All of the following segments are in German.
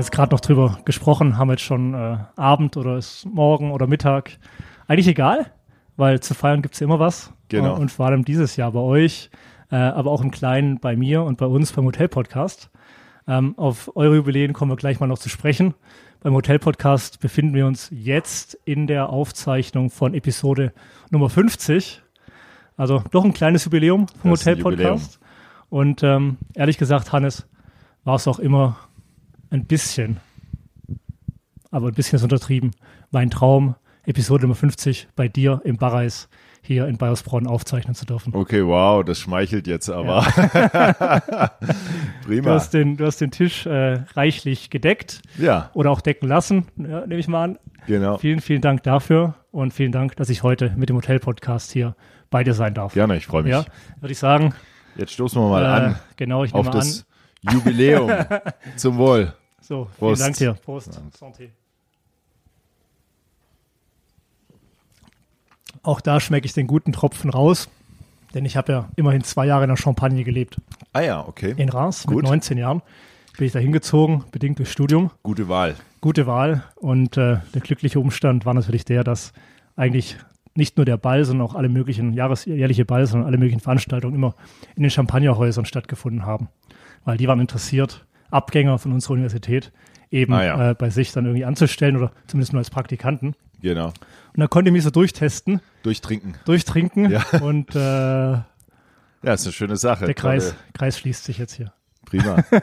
jetzt gerade noch drüber gesprochen, haben jetzt schon äh, Abend oder ist morgen oder Mittag. Eigentlich egal, weil zu feiern gibt es ja immer was. Genau. Und vor allem dieses Jahr bei euch, äh, aber auch im Kleinen bei mir und bei uns beim Hotel-Podcast. Ähm, auf eure Jubiläen kommen wir gleich mal noch zu sprechen. Beim Hotel-Podcast befinden wir uns jetzt in der Aufzeichnung von Episode Nummer 50. Also doch ein kleines Jubiläum vom Hotel-Podcast. Und ähm, ehrlich gesagt, Hannes, war es auch immer ein bisschen, aber ein bisschen ist untertrieben, mein Traum, Episode Nummer 50 bei dir im Barreis hier in Bayersbronn aufzeichnen zu dürfen. Okay, wow, das schmeichelt jetzt aber. Du Prima. hast den, du hast den Tisch äh, reichlich gedeckt Ja, oder auch decken lassen, ja, nehme ich mal an. genau. Vielen, vielen Dank dafür und vielen Dank, dass ich heute mit dem Hotel-Podcast hier bei dir sein darf. Gerne, ich freue mich. Ja, würde ich sagen. Jetzt stoßen wir mal äh, an Genau, ich auf nehme an. das Jubiläum. Zum Wohl. So, vielen Prost. Dank dir. Prost. Santé. Auch da schmecke ich den guten Tropfen raus, denn ich habe ja immerhin zwei Jahre in der Champagne gelebt. Ah ja, okay. In Reims Gut. mit 19 Jahren bin ich da hingezogen, bedingt durch Studium. Gute Wahl. Gute Wahl und äh, der glückliche Umstand war natürlich der, dass eigentlich nicht nur der Ball, sondern auch alle möglichen jahresjährliche Ball, sondern alle möglichen Veranstaltungen immer in den Champagnerhäusern stattgefunden haben. Weil die waren interessiert, Abgänger von unserer Universität eben Ah, ja. äh, bei sich dann irgendwie anzustellen oder zumindest nur als Praktikanten. Genau. Und dann konnte ich mich so durchtesten, Durchtrinken. durchtrinken Ja. und äh, der Ja, ist eine schöne Sache. Kreis, Tolle- Kreis schließt sich jetzt hier. Prima.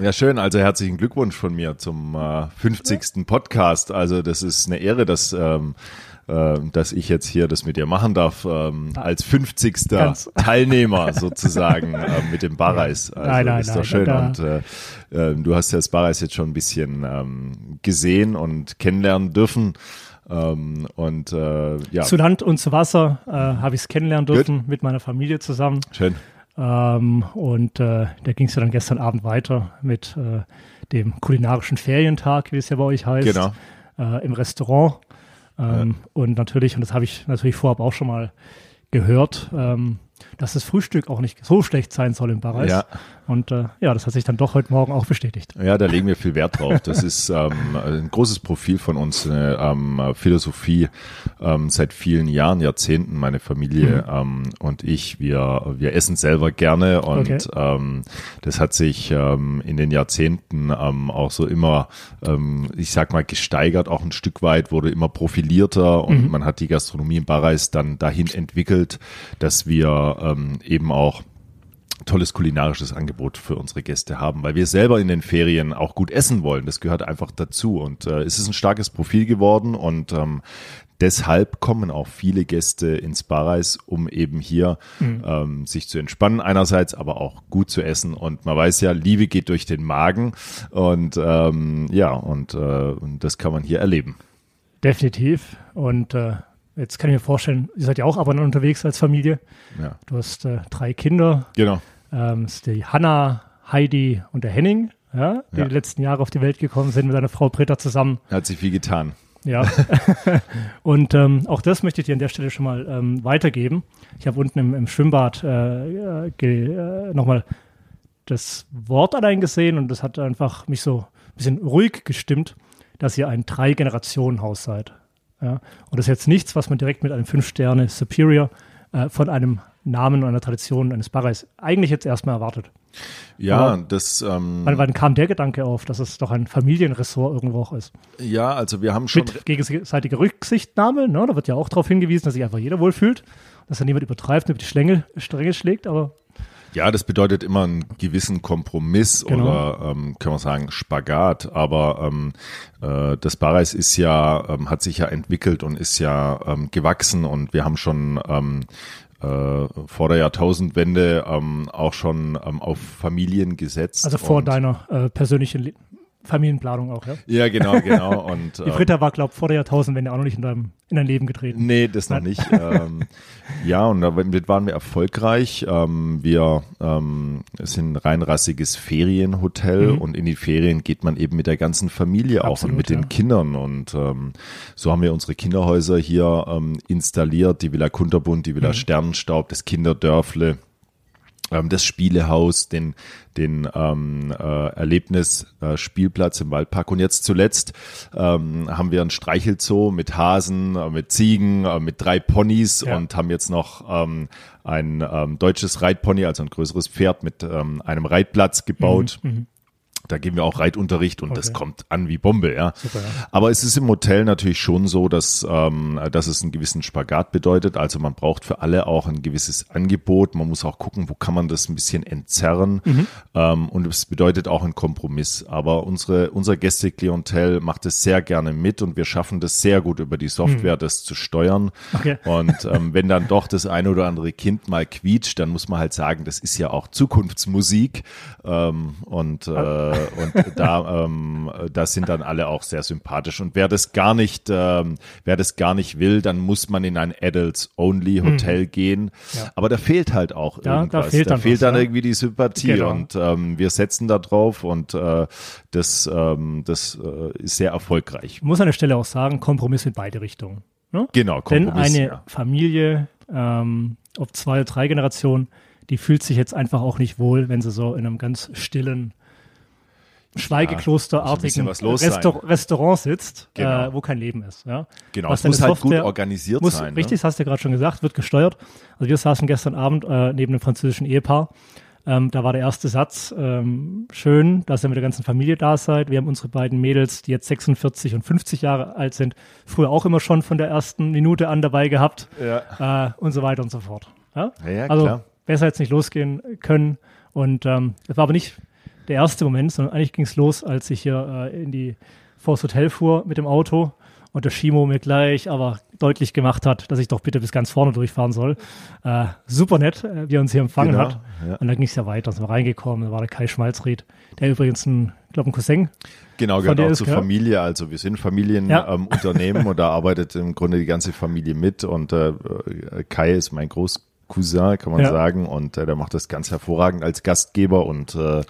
Ja, schön. Also herzlichen Glückwunsch von mir zum äh, 50. Podcast. Also das ist eine Ehre, dass, ähm, äh, dass ich jetzt hier das mit dir machen darf, ähm, als 50. Ganz- Teilnehmer sozusagen äh, mit dem Barreis. Also Nein, nein, ist nein, doch schön. da- Und äh, äh, du hast ja das Barreis jetzt schon ein bisschen ähm, gesehen und kennenlernen dürfen. Ähm, und äh, ja, Zu Land und zu Wasser äh, habe ich es kennenlernen dürfen mit meiner Familie zusammen. schön. Ähm, und äh, da ging es ja dann gestern Abend weiter mit äh, dem kulinarischen Ferientag, wie es ja bei euch heißt, Genau. äh, im Restaurant. Ähm, Und natürlich, und das habe ich natürlich vorab auch schon mal gehört, ähm, dass das Frühstück auch nicht so schlecht sein soll im Barreis. Ja. Und äh, ja, das hat sich dann doch heute Morgen auch bestätigt. Ja, da legen wir viel Wert drauf. Das ist ähm, ein großes Profil von uns, eine ähm, Philosophie ähm, seit vielen Jahren, Jahrzehnten. Meine Familie ähm, und ich, wir, wir essen selber gerne und Okay. ähm, das hat sich ähm, in den Jahrzehnten ähm, auch so immer, ähm, ich sag mal, gesteigert, auch ein Stück weit, wurde immer profilierter und man hat die Gastronomie im Barreis dann dahin entwickelt, dass wir ähm, eben auch tolles kulinarisches Angebot für unsere Gäste haben, weil wir selber in den Ferien auch gut essen wollen. Das gehört einfach dazu und äh, es ist ein starkes Profil geworden und ähm, deshalb kommen auch viele Gäste ins Barreis, um eben hier ähm, sich zu entspannen einerseits, aber auch gut zu essen und man weiß ja, Liebe geht durch den Magen und ähm, ja und, äh, und das kann man hier erleben. Definitiv. Und äh, jetzt kann ich mir vorstellen, ihr seid ja auch ab und an unterwegs als Familie. Ja, Du hast äh, drei Kinder, genau. ähm, ist die Hanna, Heidi und der Henning, ja, die Ja. die letzten Jahre auf die Welt gekommen sind mit seiner Frau Britta zusammen. Hat sich viel getan. Ja. und ähm, auch das möchte ich dir an der Stelle schon mal ähm, weitergeben. Ich habe unten im, im Schwimmbad äh, äh, nochmal das Wort allein gesehen und das hat einfach mich so ein bisschen ruhig gestimmt, dass ihr ein Drei-Generationen-Haus seid. Ja? Und das ist jetzt nichts, was man direkt mit einem Fünf-Sterne-Superior äh, von einem Namen und einer Tradition eines Barreis eigentlich jetzt erstmal erwartet. Ja, Aber- das ähm, Wann, wann kam der Gedanke auf, dass es doch ein Familienressort irgendwo auch ist? ja, also wir haben schon Mit gegenseitiger Rücksichtnahme, ne? da wird ja auch darauf hingewiesen, dass sich einfach jeder wohlfühlt, dass er niemand übertreibt, über die Schlänge, Stränge schlägt, aber Ja, das bedeutet immer einen gewissen Kompromiss Genau. oder ähm, können wir sagen Spagat. Aber ähm, äh, das Barreis ist ja, ähm, hat sich ja entwickelt und ist ja ähm, gewachsen und wir haben schon ähm, äh, vor der Jahrtausendwende ähm, auch schon ähm, auf Familien gesetzt. also vor deiner äh, persönlichen Le Familienplanung auch, ja? Ja, genau, genau. Und Die ähm, Britta war, glaube ich, vor der Jahrtausendwende auch noch nicht in deinem in dein Leben getreten. Nee, das noch nicht. ähm, ja, und damit waren wir erfolgreich. Ähm, wir ähm, sind ein reinrassiges Ferienhotel Mhm. und in die Ferien geht man eben mit der ganzen Familie auch Absolut, und mit den ja. Kindern. Und ähm, so haben wir unsere Kinderhäuser hier ähm, installiert, die Villa Kunterbund, die Mhm. Villa Sternenstaub, das Kinderdörfle. Ähm, das Spielehaus, den, den ähm, äh, Erlebnisspielplatz äh, im Waldpark. Und jetzt zuletzt ähm, haben wir ein Streichelzoo mit Hasen, äh, mit Ziegen, äh, mit drei Ponys ja. und haben jetzt noch ähm, ein ähm, deutsches Reitpony, also ein größeres Pferd mit ähm, einem Reitplatz gebaut. Mhm, mhm. Da geben wir auch Reitunterricht und okay. das kommt an wie Bombe, ja. Super, ja. Aber es ist im Hotel natürlich schon so, dass, ähm, dass es einen gewissen Spagat bedeutet. Also man braucht für alle auch ein gewisses Angebot. Man muss auch gucken, wo kann man das ein bisschen entzerren. Mhm. Ähm, und es bedeutet auch einen Kompromiss. Aber unsere, unser Gästeklientel macht es sehr gerne mit und wir schaffen das sehr gut über die Software, mhm. das zu steuern. Okay. Und ähm, wenn dann doch das eine oder andere Kind mal quietscht, dann muss man halt sagen, das ist ja auch Zukunftsmusik. Ähm, und äh, und da, ähm, da sind dann alle auch sehr sympathisch. Und wer das gar nicht, ähm, wer das gar nicht will, dann muss man in ein Adults-Only-Hotel mhm. gehen. Ja. Aber da fehlt halt auch ja, irgendwas. Da fehlt dann, da fehlt was, dann ja. irgendwie die Sympathie. Genau. Und ähm, wir setzen da drauf und äh, das, ähm, das äh, ist sehr erfolgreich. Ich muss an der Stelle auch sagen, Kompromiss in beide Richtungen. Ne? Genau, Kompromiss. Denn eine Familie, ähm, ob zwei oder drei Generationen, die fühlt sich jetzt einfach auch nicht wohl, wenn sie so in einem ganz stillen Schweigeklosterartigen Restaur Restaurant sitzt, äh, genau. äh, wo kein Leben ist. Ja? Genau, was es muss halt gut organisiert muss, sein. Richtig, ne? das hast du ja gerade schon gesagt, wird gesteuert. Also wir saßen gestern Abend äh, neben einem französischen Ehepaar. Ähm, da war der erste Satz, ähm, schön, dass ihr mit der ganzen Familie da seid. Wir haben unsere beiden Mädels, die jetzt 46 und 50 Jahre alt sind, früher auch immer schon von der ersten Minute an dabei gehabt ja. äh, und so weiter und so fort. Ja? Ja, ja, also klar. besser jetzt nicht losgehen können. Und ähm, das war aber nicht der erste Moment, sondern eigentlich ging es los, als ich hier äh, in die vors Hotel fuhr mit dem Auto und der Shimo mir gleich aber deutlich gemacht hat, dass ich doch bitte bis ganz vorne durchfahren soll. Äh, super nett, äh, wie er uns hier empfangen genau, hat. Ja. Und dann ging es ja weiter, sind wir reingekommen, da war der Kai Schmalzried, der übrigens ein, glaube ein Cousin. Genau, gehört auch zur Familie. Also wir sind Familienunternehmen ja. ähm, und da arbeitet im Grunde die ganze Familie mit und äh, Kai ist mein Groß Cousin, kann man ja. sagen. Und äh, der macht das ganz hervorragend als Gastgeber und äh,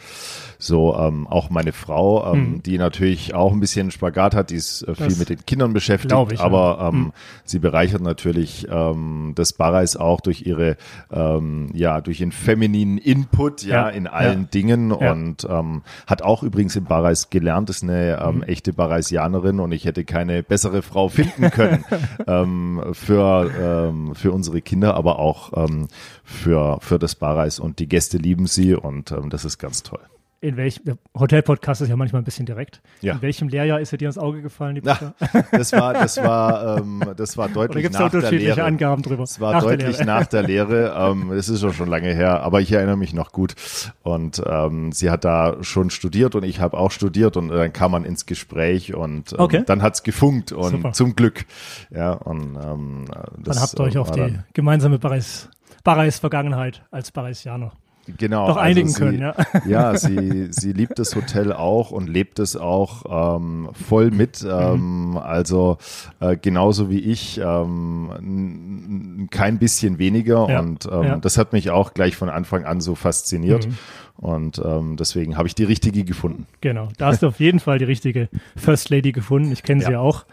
so ähm, auch meine Frau, ähm, hm. die natürlich auch ein bisschen Spagat hat, die ist äh, viel das mit den Kindern beschäftigt, ich, aber ja. ähm, hm. sie bereichert natürlich ähm, das Barreis auch durch ihre, ähm, ja, durch ihren femininen Input, ja, ja. in allen ja. Dingen und ähm, hat auch übrigens im Barreis gelernt, ist eine ähm, hm. echte Barreisianerin und ich hätte keine bessere Frau finden können ähm, für, ähm, für unsere Kinder, aber auch ähm, für, für das Barreis und die Gäste lieben sie und ähm, das ist ganz toll in welchem, der Hotel-Podcast ist ja manchmal ein bisschen direkt. Ja. In welchem Lehrjahr ist er dir ins Auge gefallen, die Ach, das war, das war, ähm, das war deutlich nach der Lehre. Angaben drüber? Es war nach deutlich der nach der Lehre. Ähm, es ist schon lange her, aber ich erinnere mich noch gut. Und ähm, sie hat da schon studiert und ich habe auch studiert und dann kam man ins Gespräch und ähm, okay. dann hat's gefunkt und Super. zum Glück. Ja, und ähm, das, dann habt ihr euch auf die gemeinsame Barreis, Barreis Vergangenheit als Barreisianer genau, einigen also sie, können. Ja, ja sie, sie liebt das Hotel auch und lebt es auch ähm, voll mit. Mhm. Ähm, also äh, genauso wie ich, ähm, kein bisschen weniger. Ja, und ähm, ja. das hat mich auch gleich von Anfang an so fasziniert. Mhm. Und ähm, deswegen habe ich die richtige gefunden. Genau, da hast du auf jeden Fall die richtige First Lady gefunden. Ich kenne sie ja auch.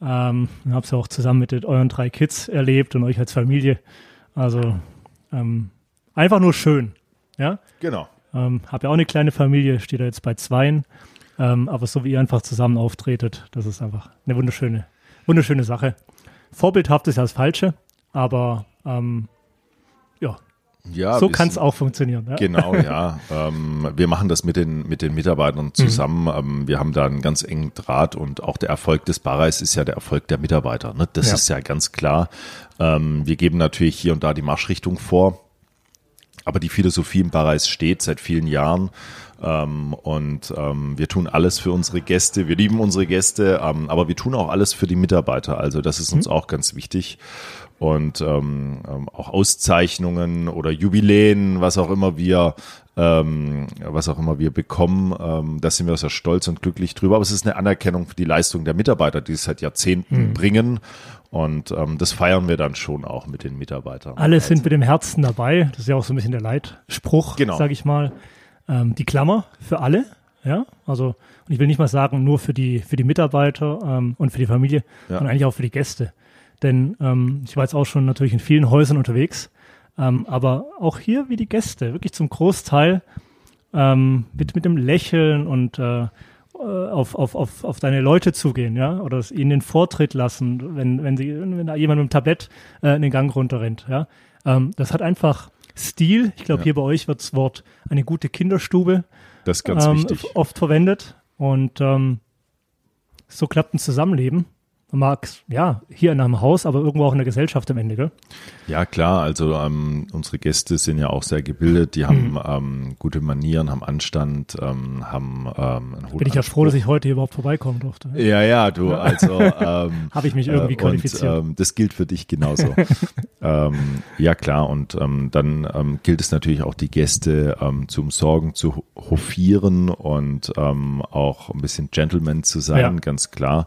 Ähm, habe sie auch zusammen mit euren drei Kids erlebt und euch als Familie. Also ähm, einfach nur schön. Ja? Genau. Ähm, hab ja auch eine kleine Familie, steht da jetzt bei zweien. Ähm, aber so wie ihr einfach zusammen auftretet, das ist einfach eine wunderschöne, wunderschöne Sache. Vorbildhaft ist ja das Falsche, aber ähm, ja, ja, so kann es auch funktionieren. Ja? Genau, ja. ähm, wir machen das mit den, mit den Mitarbeitern zusammen. Mhm. Wir haben da einen ganz engen Draht und auch der Erfolg des Barreis ist ja der Erfolg der Mitarbeiter. Ne? Das ja. ist ja ganz klar. Ähm, wir geben natürlich hier und da die Marschrichtung vor. Aber die Philosophie im Barreis steht seit vielen Jahren. Ähm, und ähm, wir tun alles für unsere Gäste. Wir lieben unsere Gäste, ähm, aber wir tun auch alles für die Mitarbeiter. Also das ist uns mhm. auch ganz wichtig. Und ähm, ähm, auch Auszeichnungen oder Jubiläen, was auch immer wir ähm, was auch immer wir bekommen. Ähm, da sind wir sehr stolz und glücklich drüber. Aber es ist eine Anerkennung für die Leistung der Mitarbeiter, die es seit Jahrzehnten mhm. bringen. Und ähm, das feiern wir dann schon auch mit den Mitarbeitern. Alle sind mit dem Herzen dabei. Das ist ja auch so ein bisschen der Leitspruch, genau. sage ich mal. Ähm, die Klammer für alle. Ja, also und ich will nicht mal sagen nur für die für die Mitarbeiter ähm, und für die Familie, ja. sondern eigentlich auch für die Gäste. Denn ähm, ich war jetzt auch schon natürlich in vielen Häusern unterwegs Ähm, aber auch hier wie die Gäste, wirklich zum Großteil ähm, mit, mit dem Lächeln und äh, äh auf, auf, auf, auf deine Leute zugehen, ja, oder ihnen den Vortritt lassen, wenn, wenn sie, wenn da jemand mit dem Tablett äh, in den Gang runterrennt, ja. Ähm, das hat einfach Stil. Ich glaube, ja. hier bei euch wird das Wort eine gute Kinderstube das ist ganz ähm, wichtig. oft verwendet. Und ähm, so klappt ein Zusammenleben mag ja hier in einem Haus, aber irgendwo auch in der Gesellschaft am Ende, gell? Ja, klar. Also ähm, unsere Gäste sind ja auch sehr gebildet. Die haben mhm. ähm, gute Manieren, haben Anstand, ähm, haben ähm, einen Bin ich ja froh, dass ich heute hier überhaupt vorbeikommen durfte. Ja, ja, du. Also ähm, habe ich mich irgendwie äh, qualifiziert. Und, ähm, das gilt für dich genauso. ähm, ja, klar. Und ähm, dann ähm, gilt es natürlich auch die Gäste ähm, zu umsorgen, zu hofieren und ähm, auch ein bisschen Gentleman zu sein, ja. ganz klar.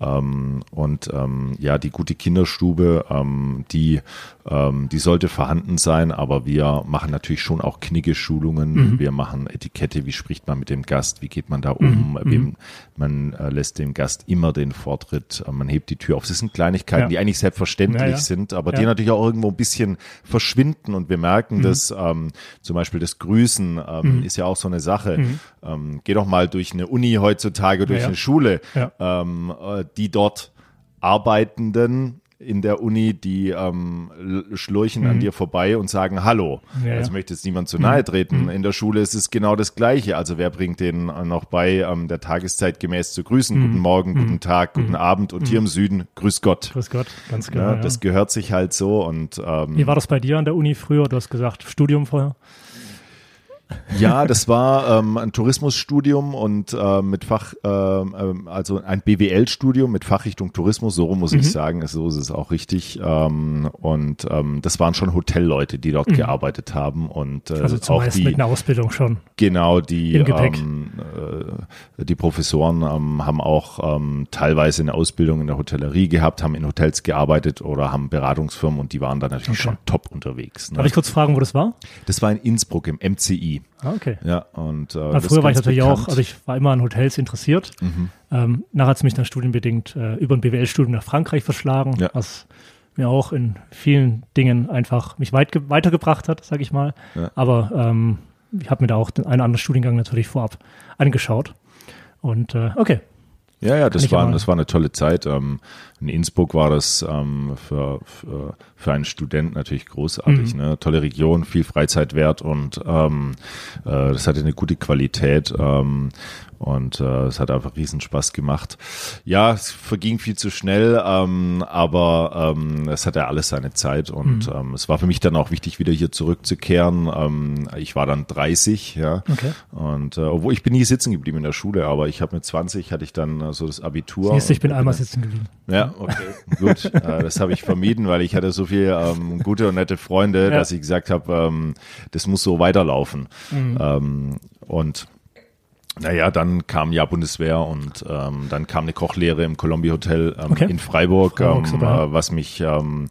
Ähm, und ähm, ja, die gute Kinderstube, ähm, die, ähm, die sollte vorhanden sein, aber wir machen natürlich schon auch Kniggeschulungen. Mhm. Wir machen Etikette, wie spricht man mit dem Gast, wie geht man da um, mhm. Wem, man äh, lässt dem Gast immer den Vortritt, äh, man hebt die Tür auf. Das sind Kleinigkeiten, ja. die eigentlich selbstverständlich ja, ja. sind, aber die natürlich auch irgendwo ein bisschen verschwinden und wir merken, mhm. dass ähm, zum Beispiel das Grüßen ähm, mhm. ist ja auch so eine Sache. Mhm. Ähm, geh doch mal durch eine Uni heutzutage, durch eine Schule. Ähm, äh, die dort Arbeitenden in der Uni, die ähm, schlurchen mhm. an dir vorbei und sagen Hallo. Ja, also möchte jetzt niemand zu nahe mhm. treten. Mhm. In der Schule ist es genau das Gleiche. Also wer bringt denen noch bei, ähm, der Tageszeit gemäß zu grüßen? Mhm. Guten Morgen, guten mhm. Tag, guten mhm. Abend und hier im Süden, Grüß Gott. Grüß Gott, ganz genau. Ja, das ja. gehört sich halt so und ähm, Wie war das bei dir an der Uni früher? Du hast gesagt, Studium vorher? Ja, das war ähm, ein Tourismusstudium und äh, mit Fach, äh, also ein BWL-Studium mit Fachrichtung Tourismus, so muss mhm. ich sagen, so ist es auch richtig. Ähm, und ähm, das waren schon Hotellleute, die dort mhm. gearbeitet haben und äh, also auch die, mit einer Ausbildung schon. Genau, die ähm, äh, die Professoren ähm, haben auch teilweise eine Ausbildung in der Hotellerie gehabt, haben in Hotels gearbeitet oder haben Beratungsfirmen und die waren da natürlich okay. schon top unterwegs. Ne? Darf ich kurz fragen, wo das war? Das war in Innsbruck im MCI. Ah, okay. Ja, und äh, früher war ich natürlich bekannt. auch, also ich war immer an Hotels interessiert. Mhm. Ähm, nachher hat es mich dann studienbedingt äh, über ein BWL-Studium nach Frankreich verschlagen, ja. was mir auch in vielen Dingen einfach mich weit weitergebracht hat, sage ich mal. Ja. Aber ähm, ich habe mir da auch den einen anderen Studiengang natürlich vorab angeschaut. Und äh, okay, ja, ja, das war, das war eine tolle Zeit. Ähm, in Innsbruck war das ähm, für, für, für einen Student natürlich großartig. Mhm. Ne? Tolle Region, viel Freizeitwert und ähm, äh, das hatte eine gute Qualität. Ähm, und äh, es hat einfach riesen Spaß gemacht. Ja, es verging viel zu schnell, ähm, aber ähm, es hatte alles seine Zeit und mhm. ähm, es war für mich dann auch wichtig, wieder hier zurückzukehren. Ähm, ich war dann 30, ja. Okay. Und äh, obwohl ich bin nie sitzen geblieben in der Schule, aber ich habe mit 20 hatte ich dann äh, so das Abitur. Siehst, ich bin einmal sitzen geblieben. Ja, okay, gut. äh, das habe ich vermieden, weil ich hatte so viel ähm, gute und nette Freunde, ja. dass ich gesagt habe, ähm, das muss so weiterlaufen. Mhm. Ähm, und naja, dann kam ja Bundeswehr und ähm, dann kam eine Kochlehre im Columbia Hotel ähm, okay. in Freiburg, Freiburg ähm, äh, was mich ähm,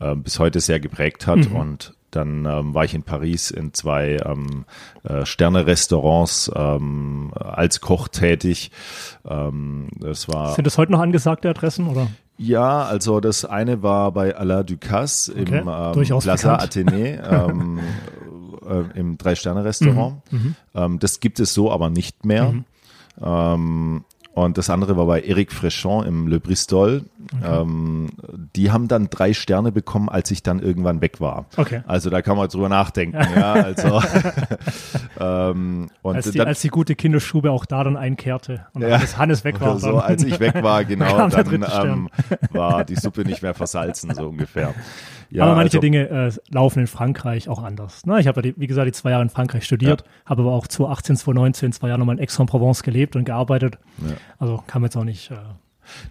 äh, bis heute sehr geprägt hat. Mhm. Und dann ähm, war ich in Paris in zwei ähm, äh, Sterne-Restaurants ähm, als Koch tätig. Ähm, das war Sind das heute noch angesagte Adressen oder? Ja, also das eine war bei Alain Ducasse okay. im ähm, Plaza Athénée. ähm, äh, im Drei-Sterne-Restaurant. Mhm. mhm. Ähm, das gibt es so aber nicht mehr. Mhm. Und das andere war bei Eric Frechon im Le Bristol. Okay. Ähm, die haben dann drei Sterne bekommen, als ich dann irgendwann weg war. Okay. Also da kann man drüber nachdenken. ja, also, ähm, und als, die, dann, als die gute Kinderschube auch da dann einkehrte und ja, Hannes, Hannes weg war. So, als ich weg war, genau, dann ähm, war die Suppe nicht mehr versalzen, so ungefähr. Ja, aber manche also, Dinge äh, laufen in Frankreich auch anders. Na, ich habe, ja wie gesagt, die zwei Jahre in Frankreich studiert, ja. habe aber auch 2018, 2019 zwei Jahre nochmal in Aix-en-Provence gelebt und gearbeitet. Also kann man jetzt auch nicht äh,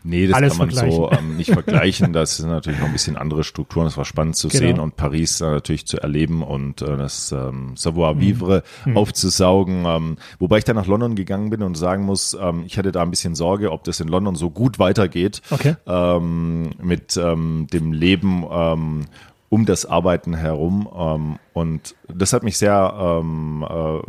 Nee, das Alles kann man so ähm, nicht vergleichen. Das sind natürlich noch ein bisschen andere Strukturen. Das war spannend zu genau. sehen und Paris äh, natürlich zu erleben und äh, das ähm, Savoir-vivre mhm. aufzusaugen. Ähm, wobei ich dann nach London gegangen bin und sagen muss, ähm, ich hatte da ein bisschen Sorge, ob das in London so gut weitergeht okay. ähm, mit ähm, dem Leben ähm, um das Arbeiten herum. Ähm, und das hat mich sehr ähm, äh, äh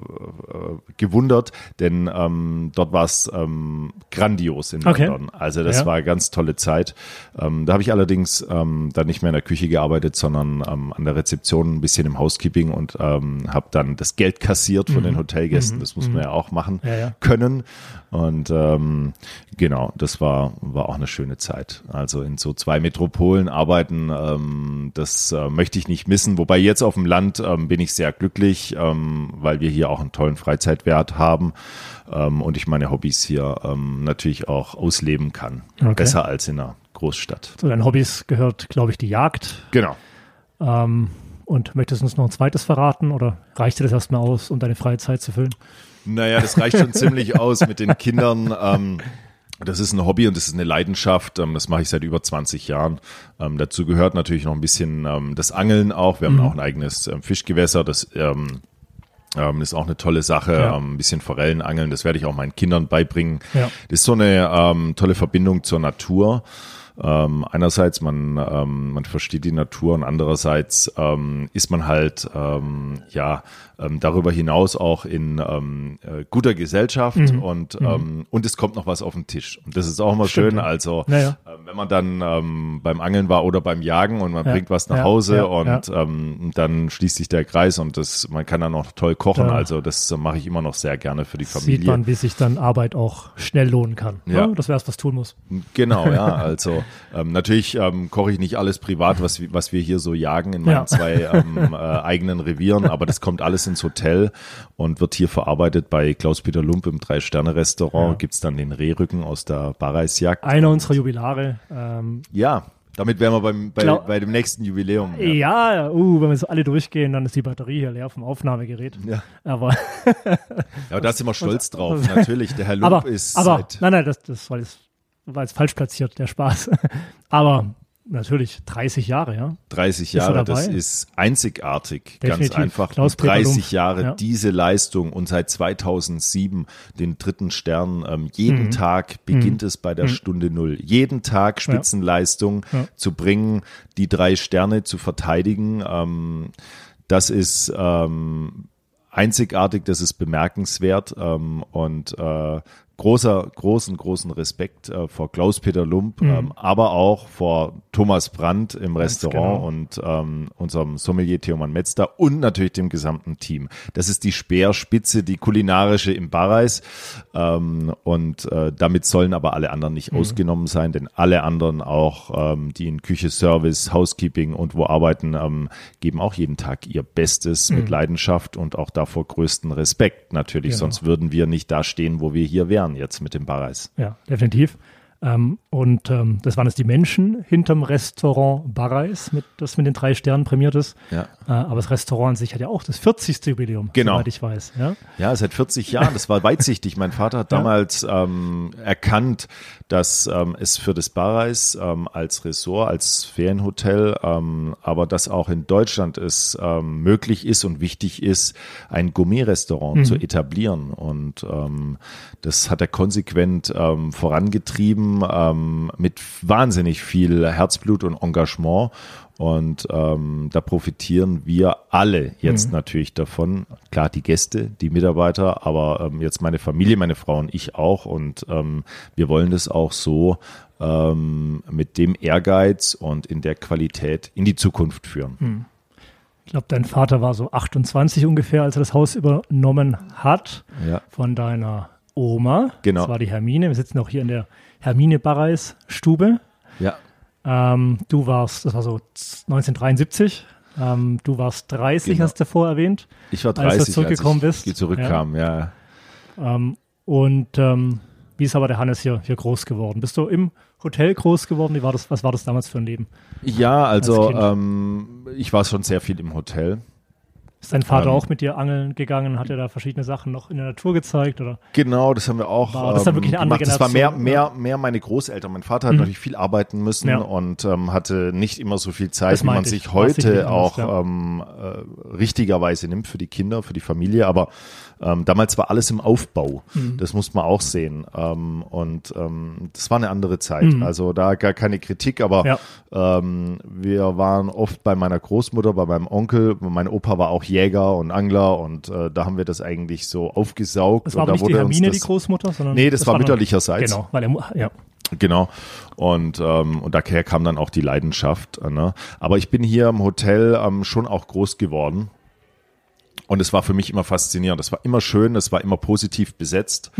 gewundert, denn ähm, dort war es ähm, grandios in Okay. London. Also das Ja. war eine ganz tolle Zeit. Ähm, da habe ich allerdings ähm, dann nicht mehr in der Küche gearbeitet, sondern ähm, an der Rezeption ein bisschen im Housekeeping und ähm, habe dann das Geld kassiert von den Hotelgästen. Das muss man ja auch machen Mhm. Ja, ja. können. Und ähm, genau, das war, war auch eine schöne Zeit. Also in so zwei Metropolen arbeiten, ähm, das äh, möchte ich nicht missen. Wobei jetzt auf dem Land ähm, bin ich sehr glücklich, ähm, weil wir hier auch einen tollen Freizeitwert haben ähm, und ich meine Hobbys hier ähm, natürlich auch ausleben kann. Okay. Besser als in einer Großstadt. Zu deinen Hobbys gehört, glaube ich, die Jagd. Genau. Ähm, und möchtest du uns noch ein zweites verraten oder reicht dir das erstmal aus, um deine freie Zeit zu füllen? Naja, das reicht schon ziemlich aus mit den Kindern. Ähm, das ist ein Hobby und das ist eine Leidenschaft. Ähm, das mache ich seit über 20 Jahren. Ähm, dazu gehört natürlich noch ein bisschen ähm, das Angeln auch. Wir haben auch ein eigenes ähm, Fischgewässer. Das ist auch eine tolle Sache. Ja. Ein bisschen Forellenangeln. Das werde ich auch meinen Kindern beibringen. Ja. Das ist so eine tolle Verbindung zur Natur. Ähm, einerseits man ähm, man versteht die Natur und andererseits ähm, ist man halt ähm, ja ähm, darüber hinaus auch in ähm, äh, guter Gesellschaft und ähm, und es kommt noch was auf den Tisch und das ist auch immer Stimmt, schön ja. also Ja, ja. ähm, wenn man dann ähm, beim Angeln war oder beim Jagen und man Ja, bringt was nach ja, Hause und ähm, dann schließt sich der Kreis und das man kann dann noch toll kochen Da- also das äh, mache ich immer noch sehr gerne für die Familie Sieht man, wie sich dann Arbeit auch schnell lohnen kann. Ja. Das wäre es, was tun muss. Genau, ja. Also natürlich koche ich nicht alles privat, was, wir- was wir hier so jagen in meinen zwei äh, eigenen Revieren, aber das kommt alles ins Hotel und wird hier verarbeitet bei Klaus-Peter Lump im Drei-Sterne-Restaurant. Ja. Gibt's dann den Rehrücken aus der Barreisjagd. Einer unserer Jubilare. Ähm, Ja, damit wären wir beim, bei, Glaub- bei dem nächsten Jubiläum. ja, uh, wenn wir so alle durchgehen, dann ist die Batterie hier leer vom Aufnahmegerät. Ja. Aber, Ja, da sind wir stolz drauf. Natürlich, der Herr Lump aber, ist aber nein, nein, das, das war, jetzt, war jetzt falsch platziert, der Spaß. aber natürlich 30 Jahre, ja. 30 er Jahre, das ist einzigartig, Definitiv. ganz einfach. Klaus Und Peter 30 Lump, Jahre ja. diese Leistung und seit 2007 den dritten Stern. Ähm, jeden Mhm. Tag beginnt es bei der Stunde Null. Jeden Tag Spitzenleistung Ja. zu bringen, die drei Sterne zu verteidigen. Ähm, das ist ähm, einzigartig, das ist bemerkenswert ähm, und äh, großer, großen, großen Respekt äh, vor Klaus-Peter Lump, ähm, aber auch vor Thomas Brandt im Restaurant genau. und ähm, unserem Sommelier Theoman Metzger und natürlich dem gesamten Team. Das ist die Speerspitze, die kulinarische im Barreis ähm, und äh, damit sollen aber alle anderen nicht ausgenommen sein, denn alle anderen auch, ähm, die in Küche, Service, Housekeeping und wo arbeiten, ähm, geben auch jeden Tag ihr Bestes mit Leidenschaft und auch davor größten Respekt natürlich, Genau. sonst würden wir nicht da stehen, wo wir hier wären jetzt mit dem Barreis. Ja, definitiv. Ähm, und ähm, das waren jetzt die Menschen hinterm Restaurant Barreis, mit, das mit den drei Sternen prämiert ist. Ja. Äh, aber das Restaurant an sich hat ja auch das 40. Jubiläum, Genau. soweit ich weiß. Ja? Ja, seit 40 Jahren. Das war weitsichtig. Mein Vater hat Ja. damals ähm, erkannt, dass ähm, es für das Barreis ähm, als Ressort, als Ferienhotel, ähm, aber dass auch in Deutschland es möglich ist und wichtig ist, ein Gourmet-Restaurant zu etablieren. Und das hat er konsequent ähm, vorangetrieben ähm, mit wahnsinnig viel Herzblut und Engagement. Und ähm, da profitieren wir alle jetzt natürlich davon. Klar, die Gäste, die Mitarbeiter, aber ähm, jetzt meine Familie, meine Frau und ich auch. Und ähm, wir wollen das auch so ähm, mit dem Ehrgeiz und in der Qualität in die Zukunft führen. Ich glaube, dein Vater war so 28 ungefähr, als er das Haus übernommen hat Ja. von deiner Oma. Genau. Das war die Hermine. Wir sitzen auch hier in der Hermine Barreis Stube. Ja. Ähm, du warst, das war so 1973. Ähm, du warst 30, Genau. hast du vorher erwähnt. Ich war Als du 30, zurückgekommen als ich bist. zurückkam, ja. Ähm, und ähm, wie ist aber der Hannes hier, hier groß geworden? Bist du im Hotel groß geworden? Wie war das, was war das damals für ein Leben? Ja, also Kind. ähm, ich war schon sehr viel im Hotel. Ist dein Vater Ähm, auch mit dir angeln gegangen? Hat er da verschiedene Sachen noch in der Natur gezeigt? Oder? Genau, das haben wir auch. War das dann wirklich eine andere gemacht. Das war mehr, mehr, mehr meine Großeltern. Mein Vater hat natürlich viel arbeiten müssen Ja. und ähm, hatte nicht immer so viel Zeit, Das wie man ich. sich heute auch ja. ähm, äh, richtigerweise nimmt für die Kinder, für die Familie. Aber ähm, damals war alles im Aufbau. Mhm. Das muss man auch sehen. Ähm, und ähm, das war eine andere Zeit. Mhm. Also da gar keine Kritik, aber Ja. ähm, wir waren oft bei meiner Großmutter, bei meinem Onkel. Mein Opa war auch Jäger und Angler und äh, da haben wir das eigentlich so aufgesaugt. Das war und da nicht die wurde uns Hermine, das, die Großmutter, sondern. Nee, das, war noch- mütterlicherseits. Genau, weil er, ja. Genau. Und, ähm, und daher kam dann auch die Leidenschaft. Ne? Aber ich bin hier im Hotel ähm, schon auch groß geworden. Und es war für mich immer faszinierend. Es war immer schön, es war immer positiv besetzt.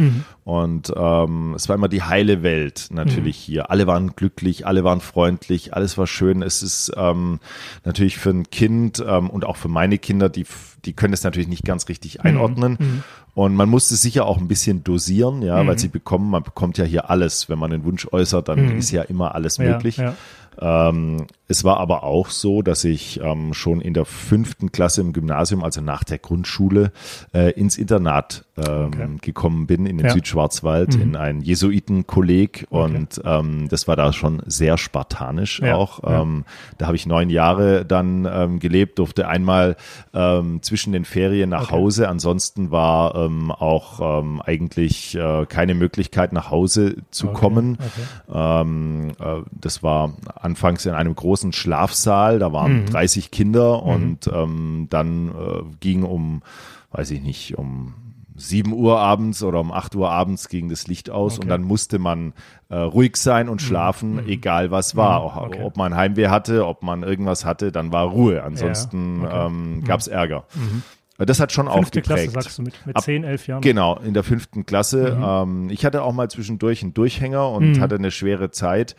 Und ähm, es war immer die heile Welt natürlich hier. Alle waren glücklich, alle waren freundlich, alles war schön. Es ist ähm, natürlich für ein Kind ähm, und auch für meine Kinder, die, die können es natürlich nicht ganz richtig einordnen. Und man musste sicher auch ein bisschen dosieren, ja, weil sie bekommen, man bekommt ja hier alles. Wenn man den Wunsch äußert, dann ist ja immer alles Ja, möglich. ja. Ähm, es war aber auch so, dass ich ähm, schon in der fünften Klasse im Gymnasium, also nach der Grundschule, äh, ins Internat ähm, Okay. gekommen bin, in den Ja. Mhm. Südschwarzwald, in ein Jesuitenkolleg. Und ähm, das war da schon sehr spartanisch Ja, auch. ja. Ähm, da habe ich neun Jahre dann ähm, gelebt, durfte einmal zwischen den Ferien nach Okay. Hause. Ansonsten war auch eigentlich äh, keine Möglichkeit, nach Hause zu Okay, kommen. okay. Äh, das war anfangs in einem großen Schlafsaal, da waren Mhm. 30 Kinder und ähm, dann äh, ging um, weiß ich nicht, um 7 Uhr abends oder um 8 Uhr abends ging das Licht aus und Okay. Mhm. dann musste man äh, ruhig sein und schlafen, egal was war. Auch, okay. Ob man Heimweh hatte, ob man irgendwas hatte, dann war Ruhe. Ansonsten okay. Mhm. ähm, gab's Ärger. Das hat schon auch Fünfte geprägt. Klasse, sagst du, mit, mit Ab- 10, 11 Jahren. Genau, in der fünften Klasse. Ähm, ich hatte auch mal zwischendurch einen Durchhänger und hatte eine schwere Zeit.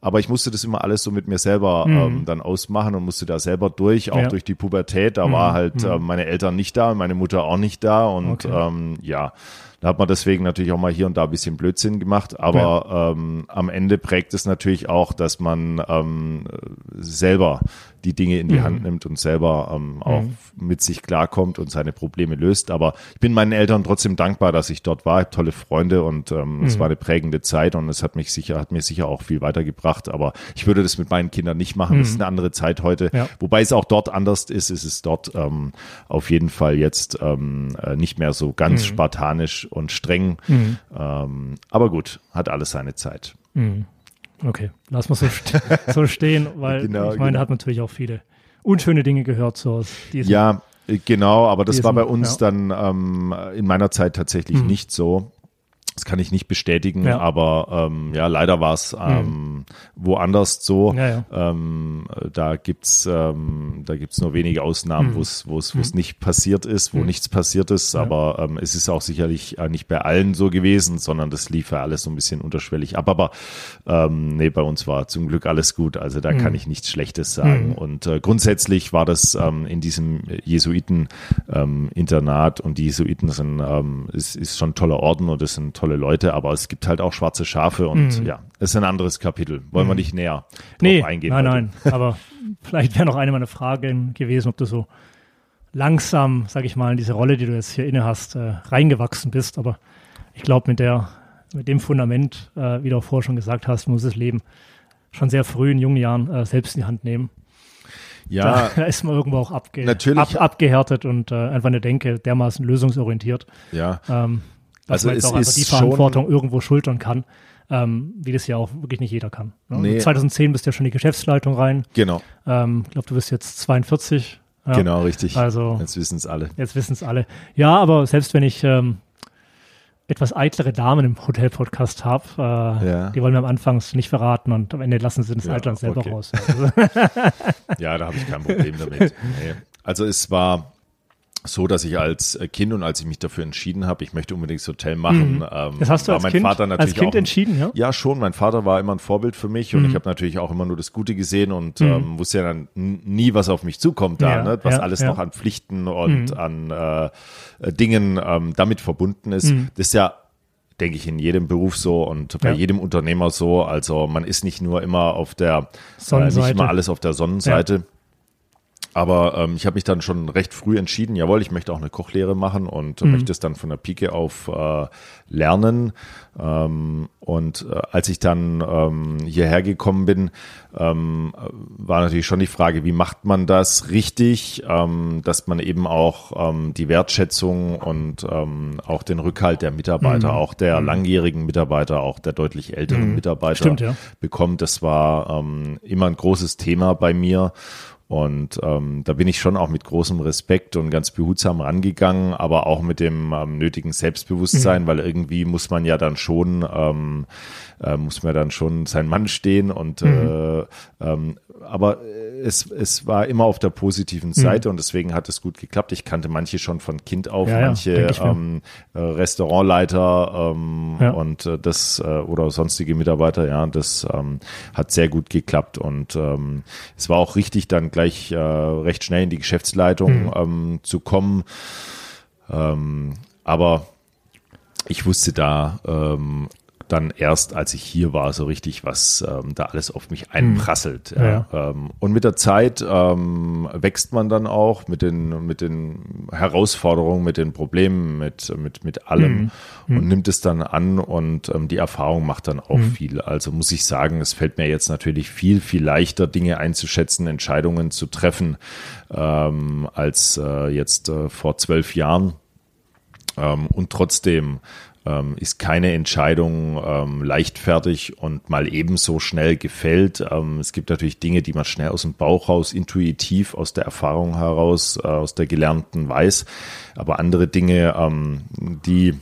Aber ich musste das immer alles so mit mir selber ähm, dann ausmachen und musste da selber durch, auch Ja. durch die Pubertät. Da war halt äh, meine Eltern nicht da, meine Mutter auch nicht da. Und Okay. ähm, ja, da hat man deswegen natürlich auch mal hier und da ein bisschen Blödsinn gemacht. Aber ähm, am Ende prägt es natürlich auch, dass man ähm, selber die Dinge in die Mhm. Hand nimmt und selber ähm, auch mit sich klarkommt und seine Probleme löst. Aber ich bin meinen Eltern trotzdem dankbar, dass ich dort war. Ich habe tolle Freunde und ähm, Mhm. es war eine prägende Zeit und es hat mich sicher, hat mir sicher auch viel weitergebracht. Aber ich würde das mit meinen Kindern nicht machen. Das ist eine andere Zeit heute. Mhm. Ja. Wobei es auch dort anders ist, ist es dort ähm, auf jeden Fall jetzt ähm, äh, nicht mehr so Mhm. ganz spartanisch und streng. Ähm, aber gut, hat alles seine Zeit. Okay, lass mal so, st so stehen, weil Genau, ich meine, genau. hat natürlich auch viele unschöne Dinge gehört aus diesem. Ja, äh, genau, aber das Diesem- war bei uns ja. dann ähm, in meiner Zeit tatsächlich nicht so. Das kann ich nicht bestätigen, Ja. aber ähm, ja, leider war es ähm, woanders so. Ja, ja. Ähm, da gibt's ähm, da gibt's nur wenige Ausnahmen, Mhm. wo es wo es wo es nicht passiert ist, wo nichts passiert ist. Aber ähm, es ist auch sicherlich äh, nicht bei allen so gewesen, sondern das lief ja alles so ein bisschen unterschwellig ab. Aber ähm, nee, bei uns war zum Glück alles gut. Also da Mhm. kann ich nichts Schlechtes sagen. Und äh, grundsätzlich war das ähm, in diesem Jesuiten-Internat und die Jesuiten sind ähm, ist, ist schon ein toller Orden und es sind tolle Leute, aber es gibt halt auch schwarze Schafe und ja, es ist ein anderes Kapitel. Wollen wir nicht näher drauf Mhm. nee, eingehen? nein, heute. nein, aber vielleicht wäre noch eine meiner Fragen gewesen, ob du so langsam, sag ich mal, in diese Rolle, die du jetzt hier inne hast, äh, reingewachsen bist. Aber ich glaube, mit der, mit dem Fundament, äh, wie du auch vorher schon gesagt hast, muss das Leben schon sehr früh in jungen Jahren äh, selbst in die Hand nehmen. Ja, Da, da ist man irgendwo auch abge Natürlich. ab, abgehärtet und äh, einfach eine Denke dermaßen lösungsorientiert, ja. ähm, dass Also man jetzt es auch einfach die Verantwortung irgendwo schultern kann, ähm, wie das ja auch wirklich nicht jeder kann. Ne? Nee. 2010 bist du ja schon in die Geschäftsleitung rein. Genau, Ähm, ich glaube, du bist jetzt 42. Ja. genau, richtig. Also Jetzt wissen es alle. jetzt wissen es alle. Ja, aber selbst wenn ich ähm, etwas eitlere Damen im Hotel-Podcast habe, äh, Ja. die wollen wir am Anfang nicht verraten und am Ende lassen sie das Ja, Alter dann selber okay. raus. Also, Ja, da habe ich kein Problem damit. Nee. Also es war so, dass ich als äh, Kind und als ich mich dafür entschieden habe, ich möchte unbedingt das Hotel machen, ähm, Mhm. das hast du war als mein Kind, Vater natürlich als kind auch entschieden, ja? Ja, schon. Mein Vater war immer ein Vorbild für mich Mhm. und ich habe natürlich auch immer nur das Gute gesehen und ähm, wusste ja dann nie, was auf mich zukommt da, Ja, ne? was ja, alles ja. noch an Pflichten und Mhm. an äh, äh, Dingen ähm, damit verbunden ist. Das ist ja denke ich, in jedem Beruf so und bei Ja. jedem Unternehmer so. Also man ist nicht nur immer auf der, äh, nicht immer alles auf der Sonnenseite. Aber ähm, ich habe mich dann schon recht früh entschieden, jawohl, ich möchte auch eine Kochlehre machen und Mhm. möchte es dann von der Pike auf äh, lernen. Ähm, und äh, als ich dann ähm, hierher gekommen bin, ähm, war natürlich schon die Frage, wie macht man das richtig, ähm, dass man eben auch ähm, die Wertschätzung und ähm, auch den Rückhalt der Mitarbeiter, Mhm. auch der langjährigen Mitarbeiter, auch der deutlich älteren Mitarbeiter Stimmt, ja. bekommt. Das war ähm, immer ein großes Thema bei mir. Und ähm, da bin ich schon auch mit großem Respekt und ganz behutsam rangegangen, aber auch mit dem ähm, nötigen Selbstbewusstsein, mhm. weil irgendwie muss man ja dann schon ähm, äh, muss man dann schon sein Mann stehen und mhm. äh, ähm, aber es, es war immer auf der positiven mhm. Seite mhm. und deswegen hat es gut geklappt. Ich kannte manche schon von Kind auf, ja, manche ja, ähm, äh, Restaurantleiter ähm, ja. und äh, das äh, oder sonstige Mitarbeiter, ja, das ähm, hat sehr gut geklappt und ähm, es war auch richtig, dann gleich äh, recht schnell in die Geschäftsleitung mhm. ähm, zu kommen. Ähm, aber ich wusste da ähm, dann erst, als ich hier war, so richtig, was ähm, da alles auf mich einprasselt. Hm. Ja. Ja. Ähm, und mit der Zeit ähm, wächst man dann auch mit den, mit den Herausforderungen, mit den Problemen, mit, mit, mit allem hm. und nimmt es dann an und ähm, die Erfahrung macht dann auch hm. viel. Also muss ich sagen, es fällt mir jetzt natürlich viel, viel leichter, Dinge einzuschätzen, Entscheidungen zu treffen, ähm, als äh, jetzt äh, vor zwölf Jahren. Ähm, und trotzdem ähm, ist keine Entscheidung ähm, leichtfertig und mal ebenso schnell gefällt. Ähm, es gibt natürlich Dinge, die man schnell aus dem Bauch raus, intuitiv aus der Erfahrung heraus, äh, aus der gelernten weiß. Aber andere Dinge, ähm, die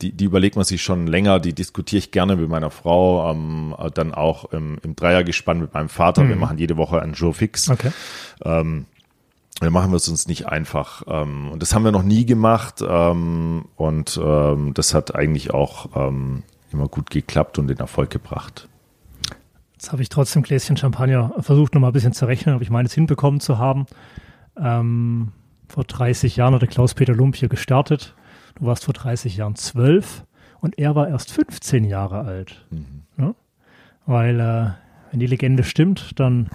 die, die überlegt man sich schon länger, die diskutiere ich gerne mit meiner Frau, ähm, dann auch im, im Dreiergespann mit meinem Vater. Mhm. Wir machen jede Woche einen Jour fix. Okay. Ähm, dann machen wir es uns nicht einfach. Ähm, und das haben wir noch nie gemacht. Ähm, und ähm, das hat eigentlich auch immer gut geklappt und den Erfolg gebracht. Jetzt habe ich trotzdem Gläschen Champagner versucht, noch mal ein bisschen zu rechnen, ob ich meines hinbekommen zu haben. Ähm, vor 30 Jahren hat der Klaus-Peter Lump hier gestartet. Du warst vor 30 Jahren zwölf und er war erst 15 Jahre alt. Mhm. Ja? Weil, äh, wenn die Legende stimmt, dann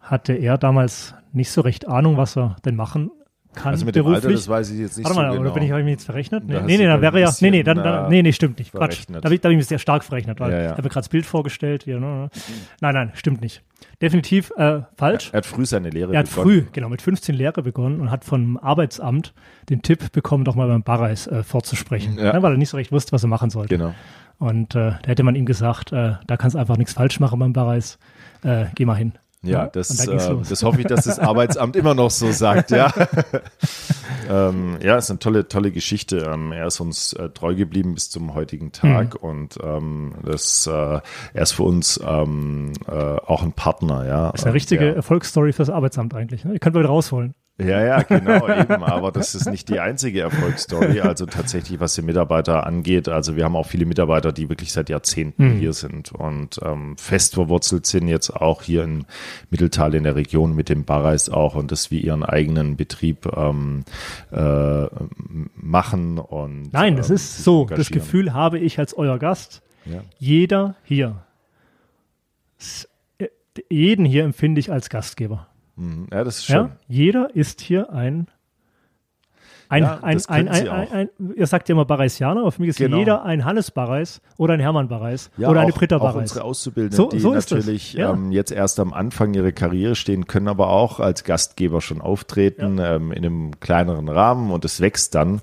hatte er damals nicht so recht Ahnung, was er denn machen kann. Also mit dem beruflich. Alter, das weiß ich jetzt nicht Warte mal, so genau. oder bin ich, habe ich mich jetzt verrechnet? Nee, nee, nee, dann wäre ja, nee, nee, dann, dann, nee, nee, stimmt nicht. Quatsch. Da habe ich, da hab ich mich sehr stark verrechnet, weil ja, ja. ich habe mir gerade das Bild vorgestellt. Wie, ne, ne. Nein, nein, stimmt nicht. Definitiv äh, falsch. Er, hat früh seine Lehre begonnen. Er hat früh, genau, mit 15 Lehre begonnen und hat vom Arbeitsamt den Tipp bekommen, doch mal beim Barreis äh, vorzusprechen, ja. ne, weil er nicht so recht wusste, was er machen sollte. Genau. Und äh, da hätte man ihm gesagt, äh, da kannst du einfach nichts falsch machen beim Barreis, äh, geh mal hin. Ja, das, da äh, das hoffe ich, dass das Arbeitsamt immer noch so sagt, ja. ähm, ja, ist eine tolle, tolle Geschichte. Ähm, er ist uns äh, treu geblieben bis zum heutigen Tag mhm. und ähm, das, äh, er ist für uns ähm, äh, auch ein Partner, ja. Das ist eine richtige ja. Erfolgsstory fürs Arbeitsamt eigentlich. Ne? Ihr könnt mal rausholen. Ja, ja, genau, eben. Aber das ist nicht die einzige Erfolgsstory. Also tatsächlich, was die Mitarbeiter angeht. Also wir haben auch viele Mitarbeiter, die wirklich seit Jahrzehnten mhm. hier sind und ähm, fest verwurzelt sind, jetzt auch hier im Mitteltal in der Region mit dem Barreis auch und das wie ihren eigenen Betrieb ähm, äh, machen und Nein, das ähm, ist so. Das Gefühl habe ich als euer Gast. Ja. Jeder hier, äh, jeden hier empfinde ich als Gastgeber. Mhm. Ja, das ist schön. Ja, jeder ist hier ein ein, ja, ein, ein, ein, ein, ihr sagt ja immer Bareisianer, aber für mich ist genau. jeder ein Hannes Bareis oder ein Hermann Bareis ja, oder eine Britta Bareis. Auch unsere Auszubildenden, so, die so natürlich ja. ähm, jetzt erst am Anfang ihrer Karriere stehen, können aber auch als Gastgeber schon auftreten ähm, in einem kleineren Rahmen und es wächst dann.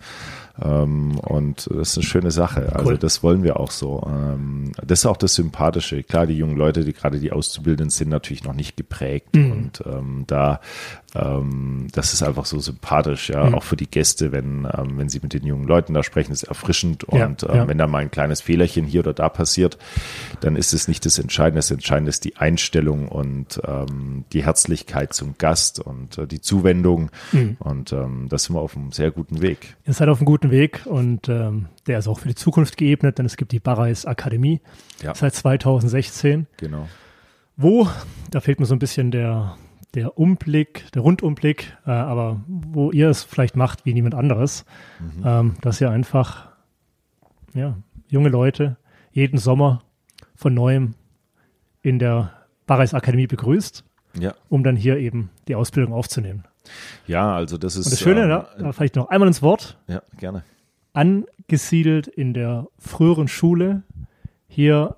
Ähm, und das ist eine schöne Sache. Also cool. das wollen wir auch so. Ähm, das ist auch das Sympathische. Klar, die jungen Leute, die gerade die Auszubildenden sind, natürlich noch nicht geprägt. Mhm. Und ähm, da ähm, das ist einfach so sympathisch, ja, mhm. auch für die Gäste, wenn, ähm, wenn sie mit den jungen Leuten da sprechen, ist erfrischend und ja, ähm, ja. wenn da mal ein kleines Fehlerchen hier oder da passiert, dann ist es nicht das Entscheidende. Das Entscheidende ist die Einstellung und ähm, die Herzlichkeit zum Gast und äh, die Zuwendung mhm. und ähm, da sind wir auf einem sehr guten Weg. Ihr seid auf einem guten Weg und ähm, der ist auch für die Zukunft geebnet, denn es gibt die Barreis Akademie ja. seit 2016. Genau. Wo, da fehlt mir so ein bisschen der, der Umblick, der Rundumblick, äh, aber wo ihr es vielleicht macht wie niemand anderes, mhm. ähm, dass ihr einfach ja, junge Leute jeden Sommer von neuem in der Barreis Akademie begrüßt, ja. um dann hier eben die Ausbildung aufzunehmen. Ja, also das ist. Und das Schöne, ähm, da, vielleicht noch einmal ins Wort. Ja, gerne. Angesiedelt in der früheren Schule hier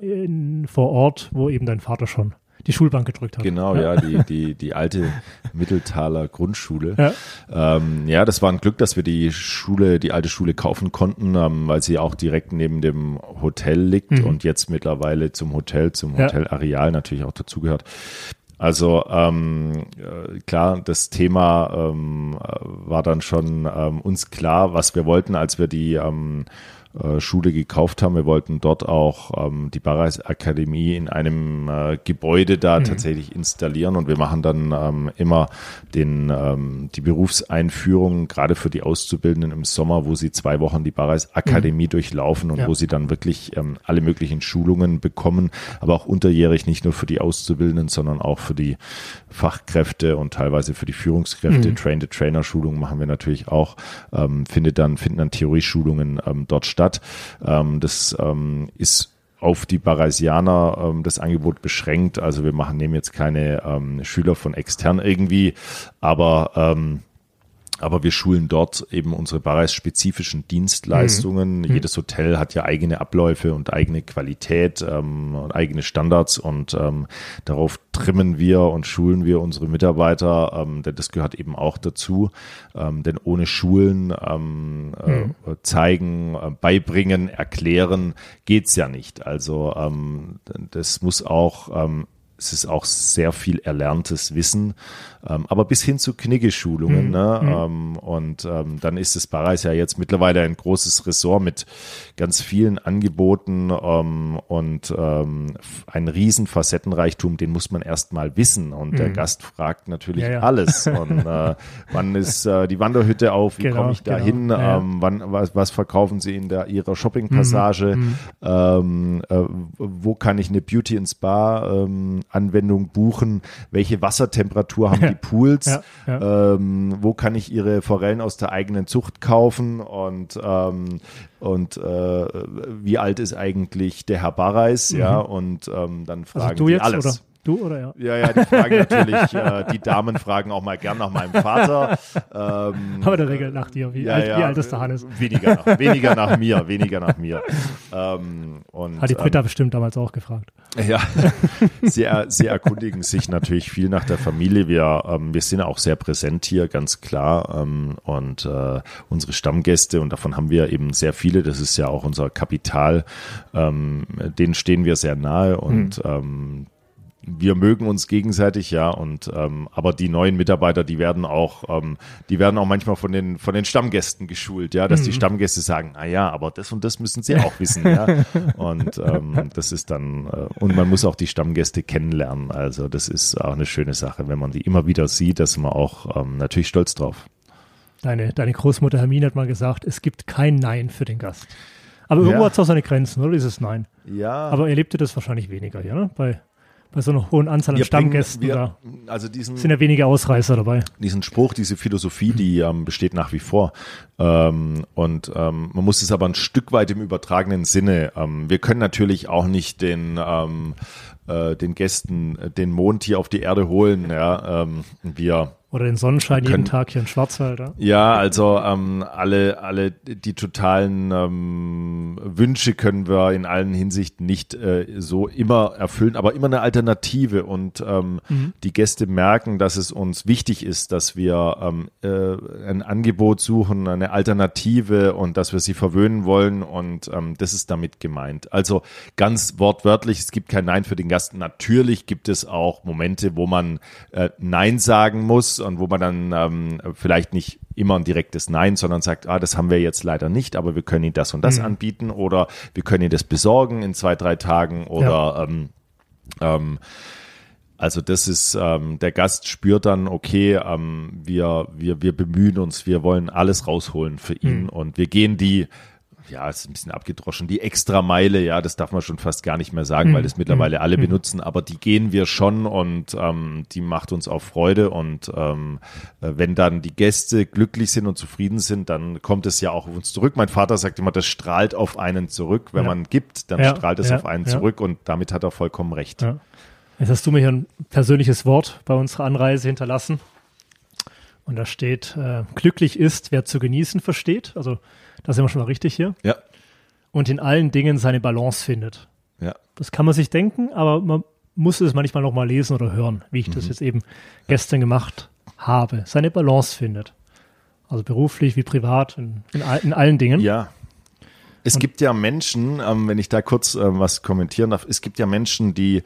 äh, in, vor Ort, wo eben dein Vater schon die Schulbank gedrückt hat. Genau, ja, ja die, die, die alte Mitteltaler Grundschule. Ja. Ähm, ja, das war ein Glück, dass wir die Schule, die alte Schule kaufen konnten, ähm, weil sie auch direkt neben dem Hotel liegt mhm. und jetzt mittlerweile zum Hotel, zum Hotelareal natürlich auch dazugehört. Also ähm, äh, klar, das Thema ähm, äh, war dann schon ähm, uns klar, was wir wollten, als wir die ähm, äh, Schule gekauft haben. Wir wollten dort auch ähm, die Barreis Akademie in einem äh, Gebäude da mhm. tatsächlich installieren und wir machen dann ähm, immer den, ähm, die Berufseinführung, gerade für die Auszubildenden im Sommer, wo sie zwei Wochen die Barreis Akademie mhm. durchlaufen und ja. wo sie dann wirklich ähm, alle möglichen Schulungen bekommen, aber auch unterjährig nicht nur für die Auszubildenden, sondern auch für die Fachkräfte und teilweise für die Führungskräfte. Mhm. Train-the-Trainer-Schulungen machen wir natürlich auch. Ähm, findet dann, finden dann Theorieschulungen ähm, dort statt statt. Ähm, das ähm, ist auf die Baraisianer ähm, das Angebot beschränkt. Also wir machen, nehmen jetzt keine ähm, Schüler von extern irgendwie, aber ähm, aber wir schulen dort eben unsere Bareis-spezifischen Dienstleistungen. Mhm. Jedes Hotel hat ja eigene Abläufe und eigene Qualität ähm, und eigene Standards und ähm, darauf trimmen wir und schulen wir unsere Mitarbeiter, ähm, denn das gehört eben auch dazu. Ähm, denn ohne Schulen ähm, mhm. äh, zeigen, äh, beibringen, erklären geht's ja nicht. Also ähm, das muss auch ähm, es ist auch sehr viel erlerntes Wissen, ähm, aber bis hin zu Kniggeschulungen. Mhm. Ne? Mhm. Ähm, und ähm, dann ist das Barais ja jetzt mittlerweile ein großes Ressort mit ganz vielen Angeboten ähm, und ähm, ein riesen Facettenreichtum, den muss man erst mal wissen. Und mhm. der Gast fragt natürlich ja, ja. alles. Und äh, wann ist äh, die Wanderhütte auf? Wie genau, komme ich da genau. hin? Ja, ähm, wann, was, was verkaufen Sie in der, Ihrer Shoppingpassage? Mhm. Äh, wo kann ich eine Beauty and Spa Anwendung buchen? Welche Wassertemperatur haben die Pools? Ja, ja. Ähm, wo kann ich ihre Forellen aus der eigenen Zucht kaufen? Und ähm, und äh, wie alt ist eigentlich der Herr Barreis? Mhm. Ja, und ähm, dann also fragen also du die jetzt, alles. Oder? Du oder ja? Ja, ja, die fragen natürlich, äh, die Damen fragen auch mal gern nach meinem Vater. Ähm, Aber der Regel nach dir. Wie, ja, alt, ja, wie alt ist der Hannes? Weniger nach, weniger nach mir, weniger nach mir. Ähm, und, Hat die Britta ähm, bestimmt damals auch gefragt. Ja, sie, sie erkundigen sich natürlich viel nach der Familie. Wir, ähm, wir sind auch sehr präsent hier, ganz klar. Ähm, und äh, unsere Stammgäste, und davon haben wir eben sehr viele, das ist ja auch unser Kapital, ähm, denen stehen wir sehr nahe und mhm wir mögen uns gegenseitig, ja, und ähm, aber die neuen Mitarbeiter, die werden auch, ähm, die werden auch manchmal von den von den Stammgästen geschult, ja, dass mhm. die Stammgäste sagen, na ja, aber das und das müssen sie auch wissen, ja, und ähm, das ist dann äh, und man muss auch die Stammgäste kennenlernen, also das ist auch eine schöne Sache, wenn man die immer wieder sieht, dass man auch ähm, natürlich stolz drauf. Deine deine Großmutter Hermine hat mal gesagt, es gibt kein Nein für den Gast. Aber irgendwo ja. hat es auch seine Grenzen, oder? Dieses Nein. Ja. Aber erlebte das wahrscheinlich weniger, ja, ne? Bei bei so einer hohen Anzahl an Stammgästen wir, da also diesen, sind ja wenige Ausreißer dabei. Diesen Spruch, diese Philosophie, die ähm, besteht nach wie vor. Ähm, und ähm, man muss es aber ein Stück weit im übertragenen Sinne. Ähm, wir können natürlich auch nicht den ähm, äh, den Gästen den Mond hier auf die Erde holen. Ja, ähm, wir oder den Sonnenschein jeden Tag hier in Schwarzwald. Ja, ja also ähm, alle, alle die totalen ähm, Wünsche können wir in allen Hinsichten nicht äh, so immer erfüllen, aber immer eine Alternative. Und ähm, mhm. die Gäste merken, dass es uns wichtig ist, dass wir ähm, äh, ein Angebot suchen, eine Alternative und dass wir sie verwöhnen wollen. Und ähm, das ist damit gemeint. Also ganz wortwörtlich, es gibt kein Nein für den Gast. Natürlich gibt es auch Momente, wo man äh, Nein sagen muss und wo man dann ähm, vielleicht nicht immer ein direktes Nein, sondern sagt, ah, das haben wir jetzt leider nicht, aber wir können Ihnen das und das mhm. anbieten oder wir können Ihnen das besorgen in zwei, drei Tagen oder ja. ähm, ähm, also das ist, ähm, der Gast spürt dann, okay, ähm, wir, wir, wir bemühen uns, wir wollen alles rausholen für ihn mhm. und wir gehen die ja, ist ein bisschen abgedroschen. Die extra Meile, ja, das darf man schon fast gar nicht mehr sagen, mhm. weil das mittlerweile mhm. alle mhm. benutzen, aber die gehen wir schon und ähm, die macht uns auch Freude. Und ähm, äh, wenn dann die Gäste glücklich sind und zufrieden sind, dann kommt es ja auch auf uns zurück. Mein Vater sagt immer, das strahlt auf einen zurück. Wenn ja. man gibt, dann ja, strahlt es ja, auf einen zurück und damit hat er vollkommen recht. Jetzt hast du mir hier ein persönliches Wort bei unserer Anreise hinterlassen. Und da steht, äh, glücklich ist, wer zu genießen versteht. Also da sind wir schon mal richtig hier. Ja. Und in allen Dingen seine Balance findet. Ja. Das kann man sich denken, aber man muss es manchmal noch mal lesen oder hören, wie ich mhm. das jetzt eben gestern gemacht habe. Seine Balance findet. Also beruflich wie privat, in, in, in allen Dingen. Ja. Es gibt ja Menschen, ähm, wenn ich da kurz ähm, was kommentieren darf, es gibt ja Menschen, die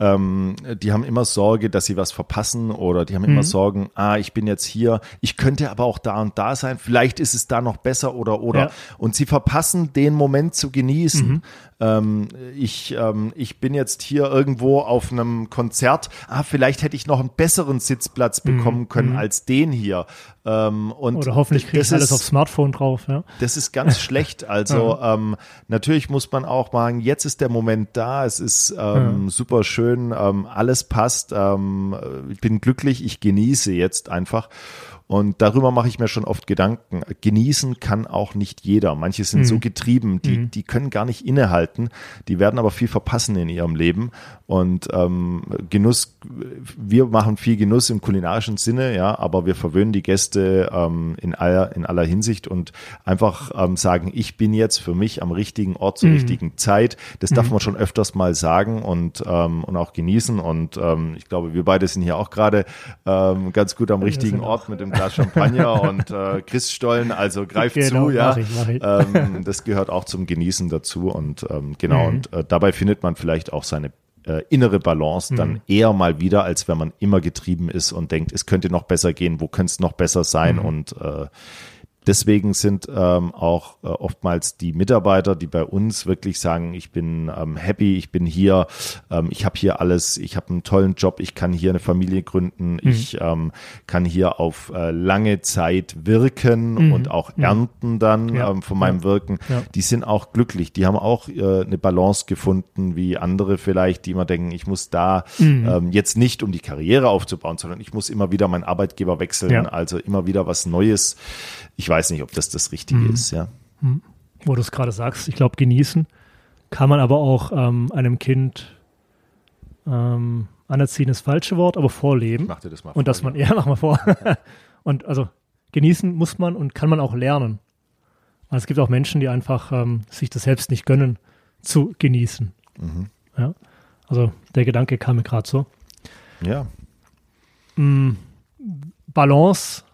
ähm, die haben immer Sorge, dass sie was verpassen oder die haben immer Sorgen, ah, ich bin jetzt hier, ich könnte aber auch da und da sein, vielleicht ist es da noch besser oder oder. Ja. Und sie verpassen den Moment zu genießen. Ähm, ich, ähm, ich bin jetzt hier irgendwo auf einem Konzert, ah, vielleicht hätte ich noch einen besseren Sitzplatz bekommen können als den hier. Ähm, und Oder hoffentlich kriege ich das alles ist- aufs Smartphone drauf. Ja. das ist ganz schlecht. Also ähm, natürlich muss man auch sagen, jetzt ist der Moment da, es ist ähm, super schön, ähm, alles passt, ähm, ich bin glücklich, ich genieße jetzt einfach. Und darüber mache ich mir schon oft Gedanken. Genießen kann auch nicht jeder. Manche sind so getrieben, die, die können gar nicht innehalten. Die werden aber viel verpassen in ihrem Leben. Und ähm, Genuss, wir machen viel Genuss im kulinarischen Sinne, ja, aber wir verwöhnen die Gäste ähm, in, aller, in aller Hinsicht und einfach ähm, sagen, ich bin jetzt für mich am richtigen Ort zur richtigen Zeit. Das darf man schon öfters mal sagen und, ähm, und auch genießen. Und ähm, ich glaube, wir beide sind hier auch gerade ähm, ganz gut am richtigen Ort mit dem Glas Champagner und äh, Christstollen. Also greift Genau, zu, ja. mach ich, mach ich. Ähm, das gehört auch zum Genießen dazu. Und ähm, genau, Mhm. und äh, dabei findet man vielleicht auch seine äh, innere Balance Mhm. dann eher mal wieder, als wenn man immer getrieben ist und denkt, es könnte noch besser gehen, wo könnte es noch besser sein Mhm. und äh, Deswegen sind ähm, auch äh, oftmals die Mitarbeiter, die bei uns wirklich sagen, ich bin ähm, happy, ich bin hier, ähm, ich habe hier alles, ich habe einen tollen Job, ich kann hier eine Familie gründen, Mhm. ich ähm, kann hier auf äh, lange Zeit wirken und auch ernten dann Mhm. Ja. ähm, von meinem Ja. Wirken. Ja. Die sind auch glücklich, die haben auch äh, eine Balance gefunden, wie andere vielleicht, die immer denken, ich muss da Mhm. ähm, jetzt nicht, um die Karriere aufzubauen, sondern ich muss immer wieder meinen Arbeitgeber wechseln, also immer wieder was Neues. Ich weiß nicht, ob das das Richtige Mhm. ist, ja. wo du es gerade sagst, ich glaube, genießen kann man aber auch ähm, einem Kind ähm, anerziehen, ist das falsche Wort, aber vorleben. Mach dir das mal und dass vor, man, ja, mach mal vor. und also genießen muss man und kann man auch lernen. Also es gibt auch Menschen, die einfach ähm, sich das selbst nicht gönnen, zu genießen. Mhm. Ja? Also der Gedanke kam mir gerade so. Ja, Balance, ich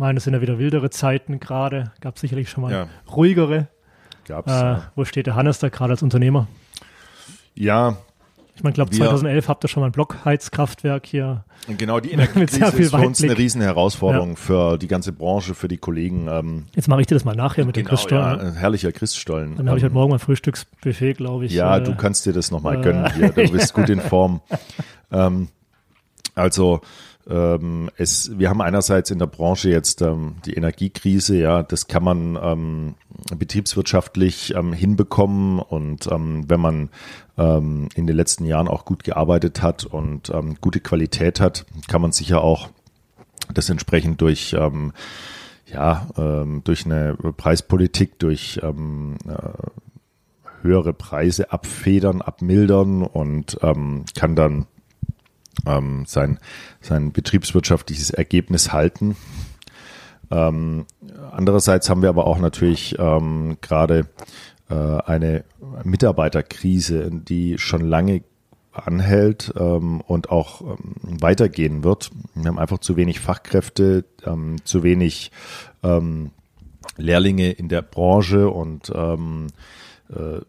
meine, es sind ja wieder wildere Zeiten gerade, gab sicherlich schon mal Ja. ruhigere. gab's. Äh, ja. wo steht der Hannes da gerade als Unternehmer? ja, Ich meine, ich glaube, Wir- 2011 habt ihr schon mal ein Blockheizkraftwerk hier. und genau die Energiekrise ist für uns eine Weitblick. riesen Herausforderung für die ganze Branche, für die Kollegen. Ähm, Jetzt mache ich dir das mal nachher mit dem genau, Christstollen. ja, ne? herrlicher Christstollen. Dann habe ich Ähm, heute Morgen mein Frühstücksbuffet, glaube ich. Ja, äh, du kannst dir das nochmal äh, gönnen hier. Du bist gut in Form. ähm, also ähm, es, wir haben einerseits in der Branche jetzt ähm, die Energiekrise, ja, das kann man ähm, betriebswirtschaftlich ähm, hinbekommen. Und ähm, wenn man ähm, in den letzten Jahren auch gut gearbeitet hat und gute Qualität hat, kann man sicher auch das entsprechend durch ja durch eine Preispolitik, durch äh, höhere Preise abfedern, abmildern und ähm, kann dann ähm, sein, sein betriebswirtschaftliches Ergebnis halten. Ähm, andererseits haben wir aber auch natürlich ähm, gerade äh, eine Mitarbeiterkrise, die schon lange anhält ähm, und auch ähm, weitergehen wird. Wir haben einfach zu wenig Fachkräfte, ähm, zu wenig ähm, Lehrlinge in der Branche und ähm, äh,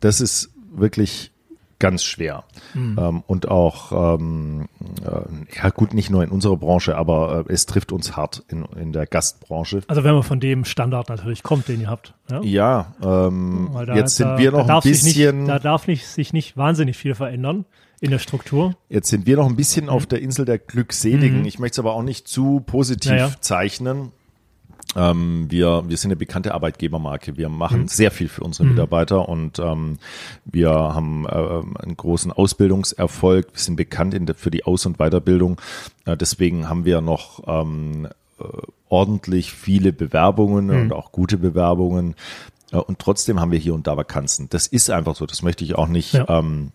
das ist wirklich ganz schwer. Ähm, und auch, ähm, äh, ja gut, nicht nur in unserer Branche, aber äh, es trifft uns hart in, in der Gastbranche. Also wenn man von dem Standard natürlich kommt, den ihr habt. Ja? Ja, ähm, da- jetzt sind da- wir noch ein darf sich bisschen, Nicht, da darf nicht, sich nicht wahnsinnig viel verändern in der Struktur. jetzt sind wir noch ein bisschen auf der Insel der Glückseligen. Ich möchte es aber auch nicht zu positiv Ja, ja. zeichnen. Ähm, wir, wir sind eine bekannte Arbeitgebermarke. Wir machen Mhm. sehr viel für unsere Mitarbeiter und ähm, wir haben ähm, einen großen Ausbildungserfolg. Wir sind bekannt in der, für die Aus- und Weiterbildung. Äh, deswegen haben wir noch ähm, äh, ordentlich viele Bewerbungen Mhm. und auch gute Bewerbungen. Äh, und trotzdem haben wir hier und da Vakanzen. Das ist einfach so. Das möchte ich auch nicht. Ja. Ähm,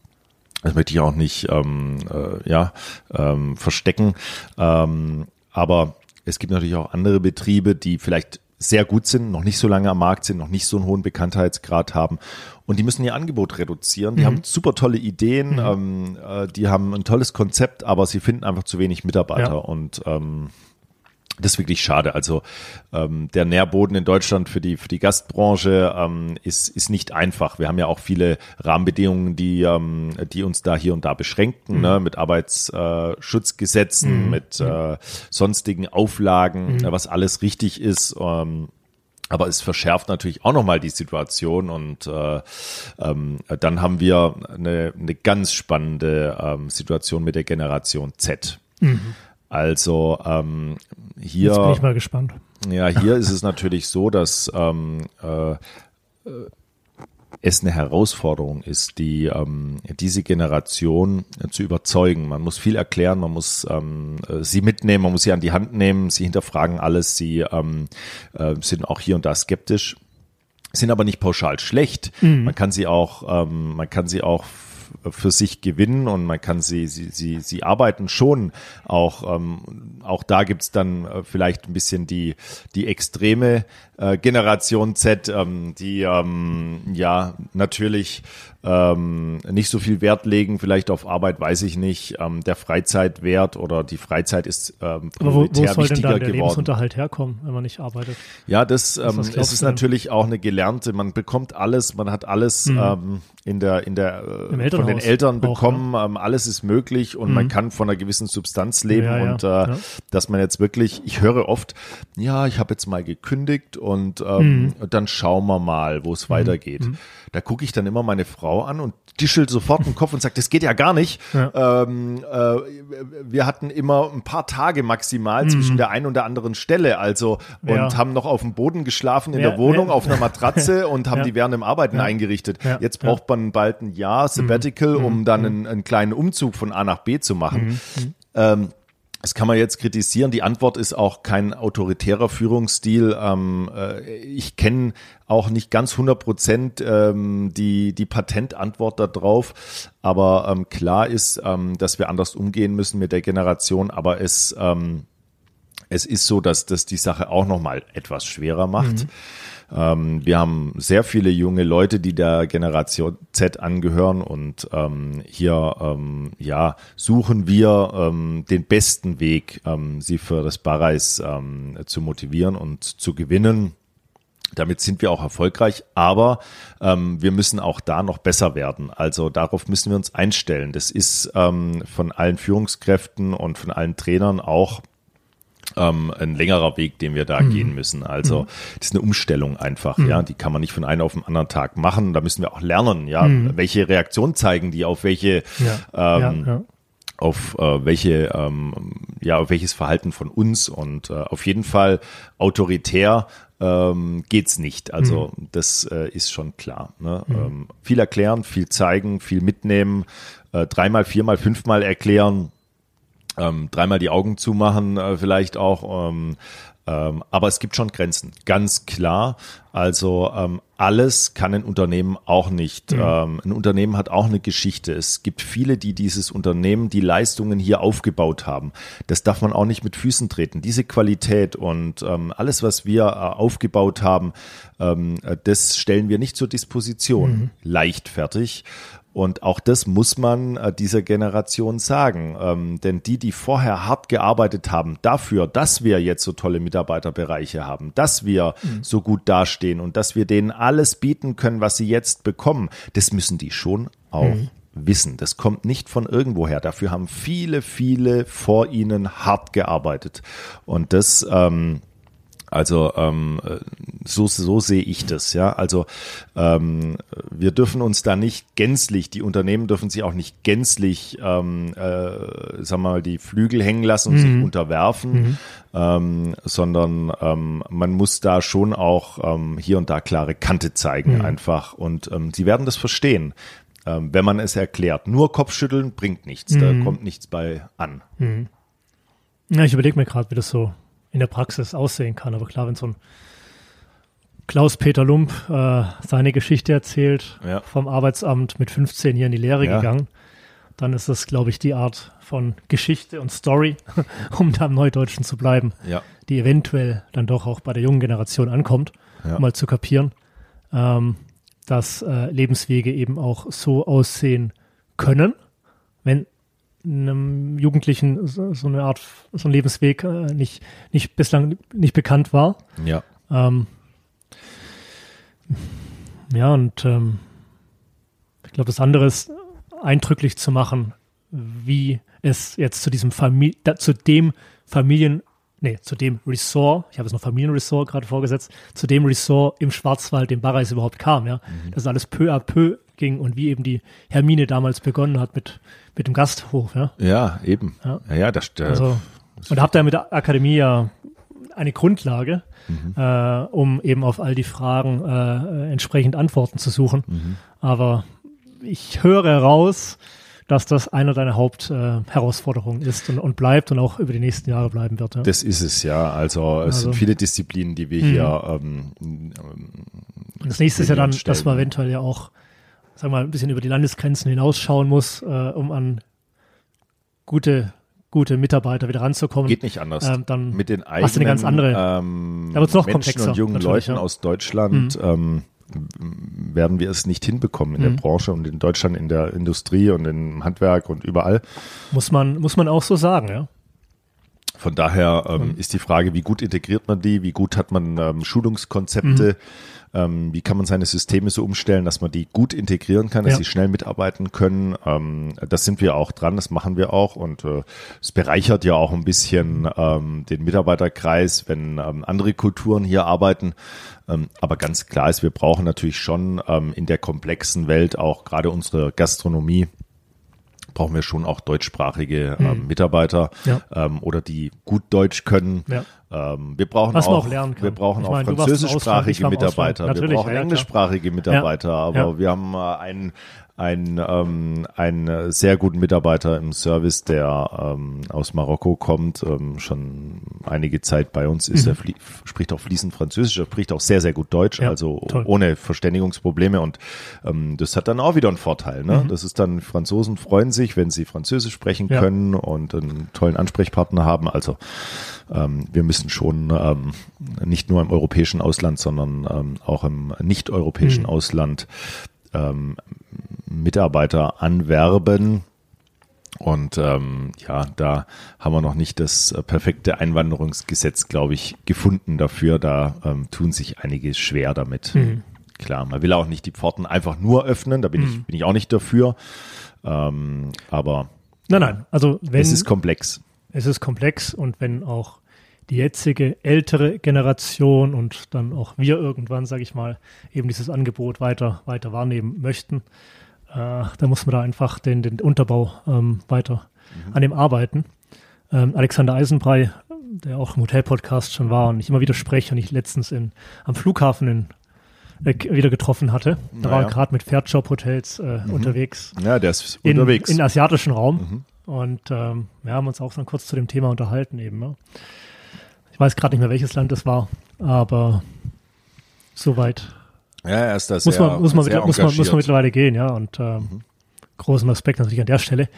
das möchte ich auch nicht ähm, äh, ja, ähm, verstecken. Ähm, aber es gibt natürlich auch andere Betriebe, die vielleicht sehr gut sind, noch nicht so lange am Markt sind, noch nicht so einen hohen Bekanntheitsgrad haben. Und die müssen ihr Angebot reduzieren. Die haben super tolle Ideen, ähm, äh, die haben ein tolles Konzept, aber sie finden einfach zu wenig Mitarbeiter. Ja. Und ähm, das ist wirklich schade. Also ähm, der Nährboden in Deutschland für die für die Gastbranche ähm, ist ist nicht einfach. Wir haben ja auch viele Rahmenbedingungen, die ähm, die uns da hier und da beschränken, mhm. ne? mit Arbeitsschutzgesetzen, mhm. mit äh, sonstigen Auflagen, mhm. was alles richtig ist. Ähm, aber es verschärft natürlich auch nochmal die Situation und äh, ähm, dann haben wir eine, eine ganz spannende ähm, Situation mit der Generation Z. Mhm. Also ähm, hier. Jetzt bin ich mal gespannt. Ja, hier ist es natürlich so, dass ähm, äh, es eine Herausforderung ist, die ähm, diese Generation zu überzeugen. Man muss viel erklären, man muss ähm, sie mitnehmen, man muss sie an die Hand nehmen, sie hinterfragen alles, sie ähm, äh, sind auch hier und da skeptisch, sind aber nicht pauschal schlecht. Mhm. Man kann sie auch, ähm, man kann sie auch für sich gewinnen und man kann sie, sie, sie, sie arbeiten schon. Auch, ähm, auch da gibt's dann äh, vielleicht ein bisschen die, die extreme äh, Generation Z, ähm, die ähm, ja natürlich ähm, nicht so viel Wert legen, vielleicht auf Arbeit, weiß ich nicht. Ähm, der Freizeitwert oder die Freizeit ist ähm, Aber wo, wo soll denn dann der geworden. Lebensunterhalt herkommen, wenn man nicht arbeitet? Ja, das, ähm, es ist natürlich auch eine gelernte, man bekommt alles, man hat alles mhm. ähm, in der, in der, äh, von den Eltern auch, bekommen, ja. ähm, alles ist möglich und mhm. man kann von einer gewissen Substanz leben ja, ja, und äh, ja. dass man jetzt wirklich, ich höre oft, ja, ich habe jetzt mal gekündigt und ähm, mhm. dann schauen wir mal, wo es mhm. weitergeht. Mhm. Da gucke ich dann immer meine Frau an und tischelt sofort den Kopf und sagt, das geht ja gar nicht. Ja. Ähm, äh, wir hatten immer ein paar Tage maximal mhm. zwischen der einen und der anderen Stelle, also und ja. haben noch auf dem Boden geschlafen in ja, der Wohnung auf einer Matratze und haben die während dem Arbeiten eingerichtet. Jetzt braucht man bald ein Jahr Sabbatical, mhm. um dann mhm. einen, einen, kleinen Umzug von A nach B zu machen. Mhm. Mhm. Ähm, das kann man jetzt kritisieren. Die Antwort ist auch kein autoritärer Führungsstil. Ähm, äh, ich kenne auch nicht ganz 100 Prozent ähm, die, die Patentantwort darauf. Aber ähm, klar ist, dass wir anders umgehen müssen mit der Generation. Aber es, es ist so, dass das die Sache auch nochmal etwas schwerer macht. Mhm. Ähm, wir haben sehr viele junge Leute, die der Generation Z angehören und ähm, hier ähm, ja suchen wir ähm, den besten Weg, ähm, sie für das Barreis ähm, zu motivieren und zu gewinnen. Damit sind wir auch erfolgreich, aber ähm, wir müssen auch da noch besser werden. Also darauf müssen wir uns einstellen. Das ist ähm, von allen Führungskräften und von allen Trainern auch ähm, ein längerer Weg, den wir da mhm. gehen müssen. Also mhm. das ist eine Umstellung einfach, mhm. ja. Die kann man nicht von einem auf den anderen Tag machen. Da müssen wir auch lernen, ja, mhm. welche Reaktion zeigen die auf welche ja. Ähm, ja, ja. auf äh, welche ähm, ja auf welches Verhalten von uns und äh, auf jeden Fall autoritär ähm, geht's nicht. Also mhm. das äh, ist schon klar. Ne? Mhm. Ähm, viel erklären, viel zeigen, viel mitnehmen, äh, dreimal, viermal, fünfmal erklären ähm, dreimal die Augen zumachen, äh, vielleicht auch. Ähm, ähm, aber es gibt schon Grenzen, ganz klar. Also ähm, alles kann ein Unternehmen auch nicht. Mhm. Ähm, ein Unternehmen hat auch eine Geschichte. Es gibt viele, die dieses Unternehmen, die Leistungen hier aufgebaut haben. Das darf man auch nicht mit Füßen treten. Diese Qualität und ähm, alles, was wir äh, aufgebaut haben, ähm, äh, das stellen wir nicht zur Disposition. Mhm. Leichtfertig. Und auch das muss man äh, dieser Generation sagen. Ähm, denn die, die vorher hart gearbeitet haben dafür, dass wir jetzt so tolle Mitarbeiterbereiche haben, dass wir mhm. so gut dastehen und dass wir denen alles bieten können, was sie jetzt bekommen, das müssen die schon auch mhm. wissen. Das kommt nicht von irgendwoher. Dafür haben viele, viele vor ihnen hart gearbeitet. Und das, ähm, also ähm, so, so sehe ich das, ja. Also ähm, wir dürfen uns da nicht gänzlich, die Unternehmen dürfen sich auch nicht gänzlich, ähm, äh, sagen wir mal, die Flügel hängen lassen und mhm. sich unterwerfen, mhm. ähm, sondern ähm, man muss da schon auch ähm, hier und da klare Kante zeigen mhm. einfach. Und ähm, sie werden das verstehen. Ähm, wenn man es erklärt. Nur Kopfschütteln bringt nichts, da mhm. kommt nichts bei an. Mhm. Ja, ich überlege mir gerade, wie das so in der Praxis aussehen kann. Aber klar, wenn so ein Klaus-Peter Lump äh, seine Geschichte erzählt, ja. vom Arbeitsamt mit 15 hier in die Lehre ja. gegangen, dann ist das, glaube ich, die Art von Geschichte und Story, um da im Neudeutschen zu bleiben, ja. die eventuell dann doch auch bei der jungen Generation ankommt, um mal zu kapieren, ähm, dass äh, Lebenswege eben auch so aussehen können, wenn einem Jugendlichen so, so eine Art, so ein Lebensweg äh, nicht, nicht bislang nicht bekannt war. Ja. Ähm, ja, und ähm, ich glaube, das andere ist eindrücklich zu machen, wie es jetzt zu diesem Familie, zu dem Familien, nee, zu dem Resort, ich habe es noch Familienresort gerade vorgesetzt, zu dem Resort im Schwarzwald, dem Barreis überhaupt kam, ja. Mhm. Dass alles peu à peu ging und wie eben die Hermine damals begonnen hat mit, mit dem Gasthof, ja. Ja, eben. Ja, ja, ja das, äh, also, Und habt ihr mit der Akademie ja eine Grundlage, mhm. äh, um eben auf all die Fragen äh, entsprechend Antworten zu suchen. Mhm. Aber ich höre raus, dass das einer deiner Hauptherausforderungen äh, ist und, und, bleibt und auch über die nächsten Jahre bleiben wird. Ja. Das ist es ja. Also es also, sind viele Disziplinen, die wir hier. Mhm. Ähm, das nächste ist ja dann, stellen. dass man eventuell ja auch, sagen wir mal, ein bisschen über die Landesgrenzen hinausschauen muss, äh, um an gute gute Mitarbeiter wieder ranzukommen. Geht nicht anders. Ähm, dann mit den eigenen hast du eine ganz andere, ähm, da wird's noch Menschen und jungen Leuten ja. aus Deutschland mhm. ähm, werden wir es nicht hinbekommen in mhm. der Branche und in Deutschland in der Industrie und im Handwerk und überall. Muss man, muss man auch so sagen, ja. Von daher ähm, mhm. ist die Frage, wie gut integriert man die, wie gut hat man ähm, Schulungskonzepte, mhm. Ähm, wie kann man seine Systeme so umstellen, dass man die gut integrieren kann, dass ja. sie schnell mitarbeiten können. Ähm, das sind wir auch dran, das machen wir auch und äh, es bereichert ja auch ein bisschen ähm, den Mitarbeiterkreis, wenn ähm, andere Kulturen hier arbeiten. Ähm, aber ganz klar ist, wir brauchen natürlich schon ähm, in der komplexen Welt auch gerade unsere Gastronomie brauchen wir schon auch deutschsprachige hm. Mitarbeiter ja. ähm, oder die gut Deutsch können. Ja. Ähm, wir brauchen Was auch, auch wir brauchen ich auch französischsprachige Mitarbeiter. Wir brauchen ja, englischsprachige Mitarbeiter, aber wir haben äh, einen ein, ähm, einen sehr guten Mitarbeiter im Service, der ähm, aus Marokko kommt, ähm, schon einige Zeit bei uns ist. Mhm. Er spricht auch fließend Französisch, er spricht auch sehr, sehr gut Deutsch, ja, also toll. ohne Verständigungsprobleme und ähm, das hat dann auch wieder einen Vorteil. Ne? Mhm. Das ist dann, Franzosen freuen sich, wenn sie Französisch sprechen ja. können und einen tollen Ansprechpartner haben. Also ähm, wir müssen schon ähm, nicht nur im europäischen Ausland, sondern ähm, auch im nicht-europäischen mhm. Ausland ähm, Mitarbeiter anwerben. Und ähm, ja, da haben wir noch nicht das äh, perfekte Einwanderungsgesetz, glaube ich, gefunden dafür. Da ähm, tun sich einige schwer damit. Mhm. Klar, man will auch nicht die Pforten einfach nur öffnen, da bin, mhm. ich, bin ich auch nicht dafür. Ähm, aber nein, nein, also wenn es ist komplex. Es ist komplex und wenn auch die jetzige ältere Generation und dann auch wir irgendwann, sage ich mal, eben dieses Angebot weiter, weiter wahrnehmen möchten, äh, da muss man da einfach den, den Unterbau ähm, weiter mhm. an dem arbeiten. Ähm, Alexander Eisenbrei, der auch im Hotel-Podcast schon war und ich immer wieder spreche und ich letztens in, am Flughafen in äh, wieder getroffen hatte. Da naja. war gerade mit Fairjob-Hotels äh, mhm. unterwegs. Ja, der ist in, unterwegs. In asiatischen Raum. Mhm. Und ähm, wir haben uns auch dann kurz zu dem Thema unterhalten eben. Ja weiß gerade nicht mehr, welches Land das war, aber soweit. Ja, er ist das muss man, muss man, muss man, muss man mittlerweile gehen, ja. Und ähm, mhm. großen Respekt natürlich an der Stelle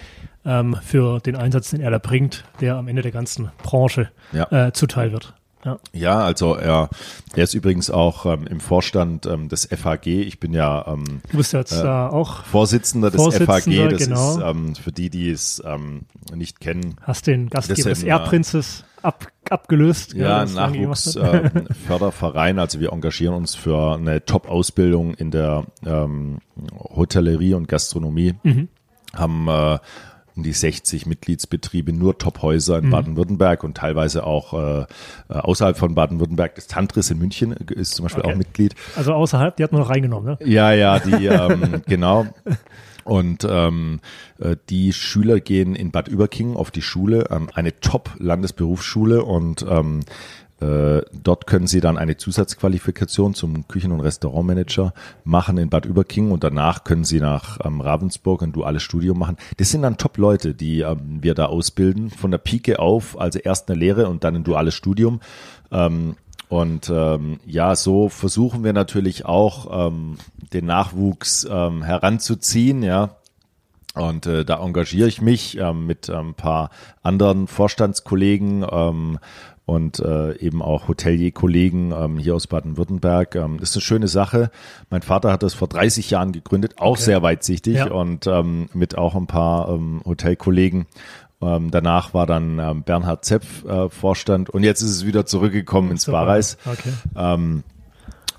ähm, für den Einsatz, den er da bringt, der am Ende der ganzen Branche ja. äh, zuteil wird. Ja. ja, also er, er ist übrigens auch ähm, im Vorstand ähm, des FHG. Ich bin ja ähm, du bist jetzt äh, auch Vorsitzender des FHG. Das genau. ist ähm, für die, die es ähm, nicht kennen. Hast den Gastgeber des Erbprinzes ab, abgelöst. Ja, ein Nachwuchsförderverein. Äh, also wir engagieren uns für eine Top-Ausbildung in der ähm, Hotellerie und Gastronomie. Mhm. Haben äh, um die 60 Mitgliedsbetriebe, nur Top-Häuser in mhm. Baden-Württemberg und teilweise auch äh, äh, außerhalb von Baden-Württemberg. Das Tantris in München ist zum Beispiel okay. auch Mitglied. Also außerhalb, die hat man noch reingenommen, ne? Ja, ja, die, ähm, genau. Und ähm, äh, die Schüler gehen in Bad Überkingen auf die Schule, ähm, eine Top-Landesberufsschule und ähm, äh, dort können Sie dann eine Zusatzqualifikation zum Küchen- und Restaurantmanager machen in Bad Überkingen und danach können Sie nach ähm, Ravensburg ein duales Studium machen. Das sind dann Top-Leute, die ähm, wir da ausbilden, von der Pike auf, also erst eine Lehre und dann ein duales Studium. Ähm, und ähm, ja, so versuchen wir natürlich auch ähm, den Nachwuchs ähm, heranzuziehen, ja. Und äh, da engagiere ich mich ähm, mit ein paar anderen Vorstandskollegen ähm, und äh, eben auch Hotelierkollegen ähm, hier aus Baden-Württemberg. Ähm, ist eine schöne Sache. Mein Vater hat das vor 30 Jahren gegründet, auch Okay. sehr weitsichtig Ja. und ähm, mit auch ein paar ähm, Hotelkollegen. Ähm, danach war dann ähm, Bernhard Zepf äh, Vorstand und jetzt ist es wieder zurückgekommen ins Super. Barreis. Okay. Ähm,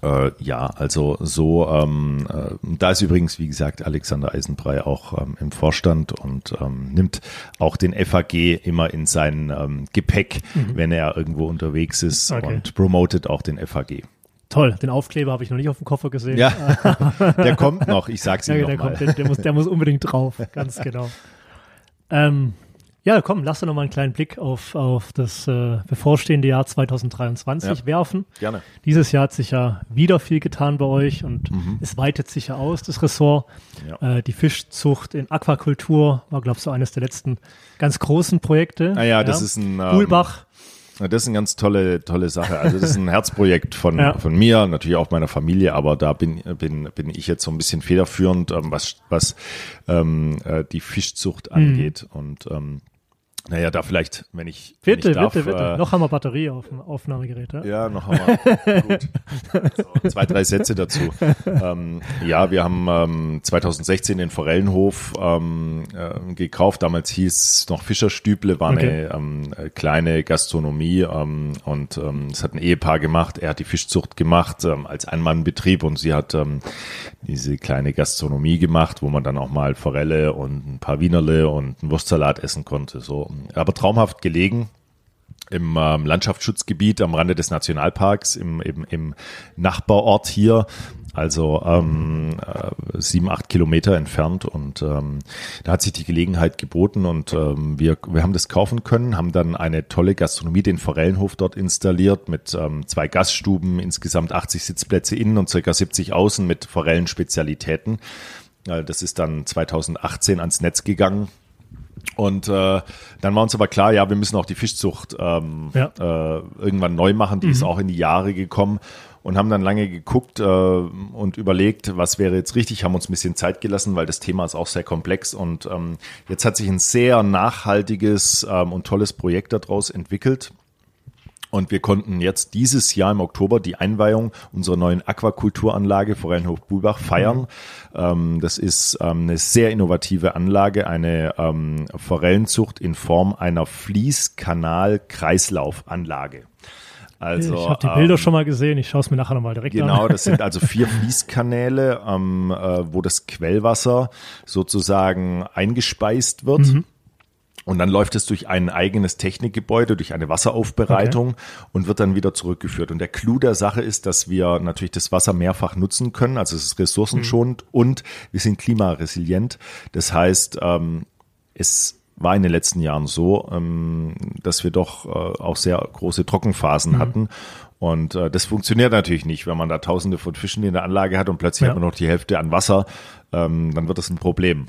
äh, ja, also so, ähm, äh, da ist übrigens, wie gesagt, Alexander Eisenbrei auch ähm, im Vorstand und ähm, nimmt auch den FAG immer in sein ähm, Gepäck, wenn er irgendwo unterwegs ist Mhm. Okay. und promotet auch den FAG. Toll, den Aufkleber habe ich noch nicht auf dem Koffer gesehen. Ja, der kommt noch, ich sag's Ja, ihm der, nochmal. kommt, der, der, muss, der muss unbedingt drauf, ganz genau. Ähm, ja, komm, lass uns noch mal einen kleinen Blick auf, auf das äh, bevorstehende Jahr 2023 Ja. werfen. Gerne. Dieses Jahr hat sich ja wieder viel getan bei euch und es weitet sich ja aus, das Ressort. Mhm. Ja. Äh, die Fischzucht in Aquakultur war, glaube ich, so eines der letzten ganz großen Projekte. Ah ja, das ist ein, ähm, Kuhlbach. Ja, Das ist eine ganz tolle, tolle Sache. Also das ist ein Herzprojekt von, Ja. von mir, natürlich auch meiner Familie, aber da bin, bin, bin ich jetzt so ein bisschen federführend, ähm, was, was ähm, äh, die Fischzucht Mhm. angeht. Und ähm, naja, da vielleicht, wenn ich, wenn Bitte, ich darf, bitte, bitte. Äh, Noch haben wir Batterie auf dem Aufnahmegerät. Ja? ja, noch haben wir. Gut. So, zwei, drei Sätze dazu. Ähm, ja, wir haben ähm, 2016 den Forellenhof ähm, äh, gekauft. Damals hieß es noch Fischerstüble, war Okay. eine ähm, äh, kleine Gastronomie ähm, und ähm, es hat ein Ehepaar gemacht. Er hat die Fischzucht gemacht als Einmannbetrieb und sie hat diese kleine Gastronomie gemacht, wo man dann auch mal Forelle und ein paar Wienerle und einen Wurstsalat essen konnte. So, aber traumhaft gelegen im ähm, Landschaftsschutzgebiet am Rande des Nationalparks, im, im, im Nachbarort hier, also ähm, äh, sieben, acht Kilometer entfernt. Und ähm, da hat sich die Gelegenheit geboten und ähm, wir, wir haben das kaufen können, haben dann eine tolle Gastronomie, den Forellenhof dort installiert mit ähm, zwei Gaststuben, insgesamt 80 Sitzplätze innen und circa 70 außen mit Forellenspezialitäten. Äh, Das ist dann 2018 ans Netz gegangen. Und äh, dann war uns aber klar, ja, wir müssen auch die Fischzucht ähm, Ja. äh, irgendwann neu machen. Die ist auch in die Jahre gekommen und haben dann lange geguckt äh, und überlegt, was wäre jetzt richtig, haben uns ein bisschen Zeit gelassen, weil das Thema ist auch sehr komplex. Und ähm, jetzt hat sich ein sehr nachhaltiges ähm, und tolles Projekt daraus entwickelt. Und wir konnten jetzt dieses Jahr im Oktober die Einweihung unserer neuen Aquakulturanlage Forellenhof Bulbach feiern. Ähm, das ist ähm, eine sehr innovative Anlage, eine ähm, Forellenzucht in Form einer Fließkanal-Kreislaufanlage. Also, ich habe die ähm, Bilder schon mal gesehen. Ich schaue es mir nachher nochmal direkt Genau, an. das sind also vier Fließkanäle, ähm, äh, wo das Quellwasser sozusagen eingespeist wird. Mhm. Und dann läuft es durch ein eigenes Technikgebäude, durch eine Wasseraufbereitung und wird dann wieder zurückgeführt. Und der Clou der Sache ist, dass wir natürlich das Wasser mehrfach nutzen können. Also es ist ressourcenschonend und wir sind klimaresilient. Das heißt, ähm, es war in den letzten Jahren so, ähm, dass wir doch äh, auch sehr große Trockenphasen hatten. Und äh, das funktioniert natürlich nicht, wenn man da tausende von Fischen in der Anlage hat und plötzlich Ja. hat man noch die Hälfte an Wasser, ähm, dann wird das ein Problem.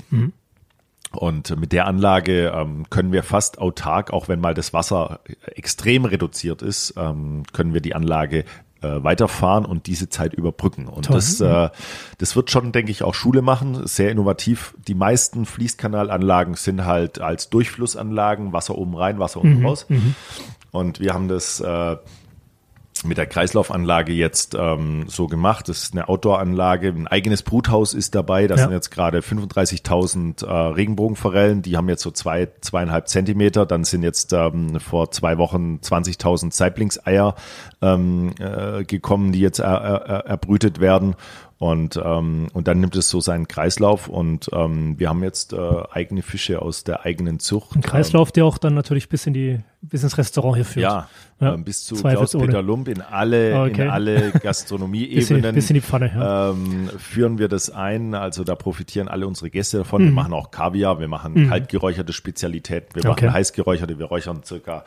Und mit der Anlage ähm, können wir fast autark, auch wenn mal das Wasser extrem reduziert ist, ähm, können wir die Anlage äh, weiterfahren und diese Zeit überbrücken. Und Toll. das, äh, das wird schon, denke ich, auch Schule machen. Sehr innovativ. Die meisten Fließkanalanlagen sind halt als Durchflussanlagen, Wasser oben rein, Wasser unten raus. Und wir haben das äh, mit der Kreislaufanlage jetzt ähm, so gemacht. Das ist eine Outdoor-Anlage, ein eigenes Bruthaus ist dabei. Da Ja. sind jetzt gerade 35.000 äh, Regenbogenforellen, die haben jetzt so zwei, zweieinhalb Zentimeter. Dann sind jetzt ähm, vor zwei Wochen 20.000 Saiblingseier ähm, äh, gekommen, die jetzt er, er, erbrütet werden. Und, ähm, und dann nimmt es so seinen Kreislauf und ähm, wir haben jetzt äh, eigene Fische aus der eigenen Zucht. Ein Kreislauf, der auch dann natürlich bis in die bis ins Restaurant hier führt. Ja, Ja, ähm, bis zu. Klaus-Peter Lump in alle, Okay. in alle Gastronomieebenen bis in die Pfanne. Ja. ähm, führen wir das ein. Also da profitieren alle unsere Gäste davon. Mhm. Wir machen auch Kaviar, wir machen kaltgeräucherte Spezialitäten, wir Okay. machen heißgeräucherte, wir räuchern circa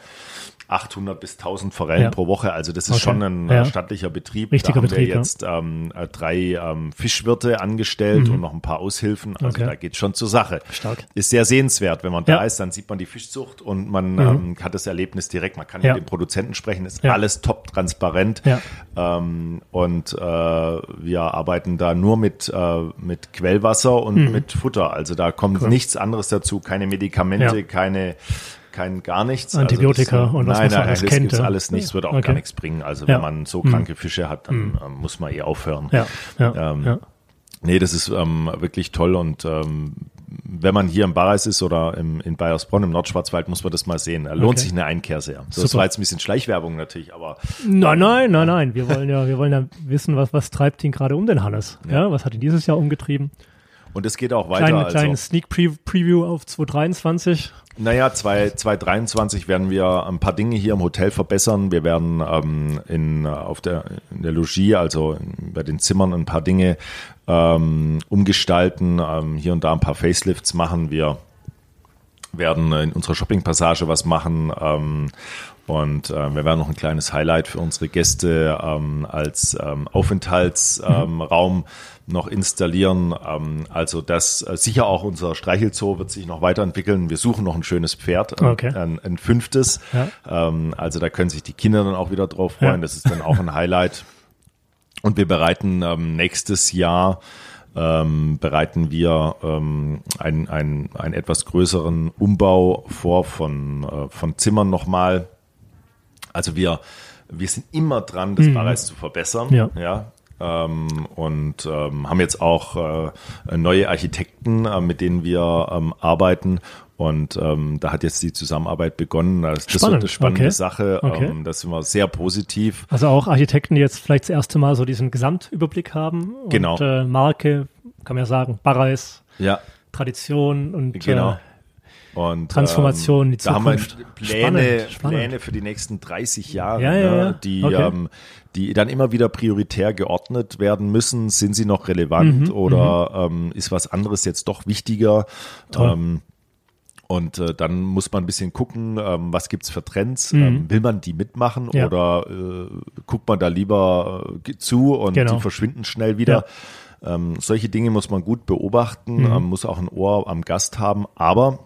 800 bis 1000 Forellen Ja. pro Woche. Also das ist Okay. schon ein Ja. äh, stattlicher Betrieb. Richtiger da haben Betrieb, wir ja. jetzt ähm, äh, drei ähm, Fischwirte angestellt und noch ein paar Aushilfen. Also Okay. da geht schon zur Sache. Stark. Ist sehr sehenswert. Wenn man Ja. da ist, dann sieht man die Fischzucht und man ähm, hat das Erlebnis direkt. Man kann Ja. mit dem Produzenten sprechen. Ist Ja. alles top transparent. Ja. Ähm, und äh, wir arbeiten da nur mit, äh, mit Quellwasser und Mhm. mit Futter. Also da kommt nichts anderes dazu, keine Medikamente, Ja. keine kein gar nichts. Antibiotika also das, und was nein, man nein, alles das kennt. ja. alles nicht. Es wird auch Okay. gar nichts bringen. Also Ja. wenn man so Mhm. kranke Fische hat, dann ähm, muss man eh aufhören. Ja, ja, Ähm, ja. Nee, das ist ähm, wirklich toll und ähm, wenn man hier im Barreis ist oder im, in Bayersbronn im Nordschwarzwald, muss man das mal sehen. Da lohnt Okay. sich eine Einkehr sehr. So, das war jetzt ein bisschen Schleichwerbung natürlich, aber Nein, nein, nein, nein. Wir wollen ja, wir wollen ja wissen, was, was treibt ihn gerade um den Hannes. Ja. was hat ihn dieses Jahr umgetrieben? und es geht auch weiter. Kleine, also, kleinen Sneak Pre Preview auf 2023. Naja, 2 2023 werden wir ein paar Dinge hier im Hotel verbessern. Wir werden ähm, in, auf der, in der Logie, also bei den Zimmern, ein paar Dinge ähm, umgestalten, ähm, hier und da ein paar Facelifts machen. Wir werden in unserer Shoppingpassage was machen. Ähm, und äh, wir werden noch ein kleines Highlight für unsere Gäste ähm, als ähm, Aufenthaltsraum ähm, Raum noch installieren. Ähm, also das äh, sicher auch unser Streichelzoo wird sich noch weiterentwickeln. Wir suchen noch ein schönes Pferd, ein, Okay. ein, ein fünftes. Ja. Ähm, also da können sich die Kinder dann auch wieder drauf freuen. Ja. Das ist dann auch ein Highlight. Und wir bereiten ähm, nächstes Jahr ähm, bereiten wir ähm, einen, einen, einen etwas größeren Umbau vor von, äh, von Zimmern nochmal. Also wir, wir sind immer dran, das Barreis zu verbessern. Ja. ja ähm, und ähm, haben jetzt auch äh, neue Architekten, äh, mit denen wir ähm, arbeiten. Und ähm, da hat jetzt die Zusammenarbeit begonnen. Das, das Spannend. wird eine spannende Okay. Sache. Okay. Ähm, da sind wir sehr positiv. Also auch Architekten, die jetzt vielleicht das erste Mal so diesen Gesamtüberblick haben. Und, Genau. Äh, Marke, kann man ja sagen, Barreis, Ja, Tradition und Genau. äh, Und, Transformation, ähm, die Da haben wir Zukunft. Pläne, Spannend, spannend. Pläne für die nächsten 30 Jahre, Ja, ja, ne, ja. die, Okay. ähm, die dann immer wieder prioritär geordnet werden müssen. Sind sie noch relevant Mhm, oder ähm, ist was anderes jetzt doch wichtiger? Ähm, und äh, dann muss man ein bisschen gucken, ähm, was gibt's für Trends. Mhm. Ähm, will man die mitmachen Ja. oder äh, guckt man da lieber äh, zu und Genau. die verschwinden schnell wieder? Ähm, solche Dinge muss man gut beobachten, Mhm. ähm, muss auch ein Ohr am Gast haben, aber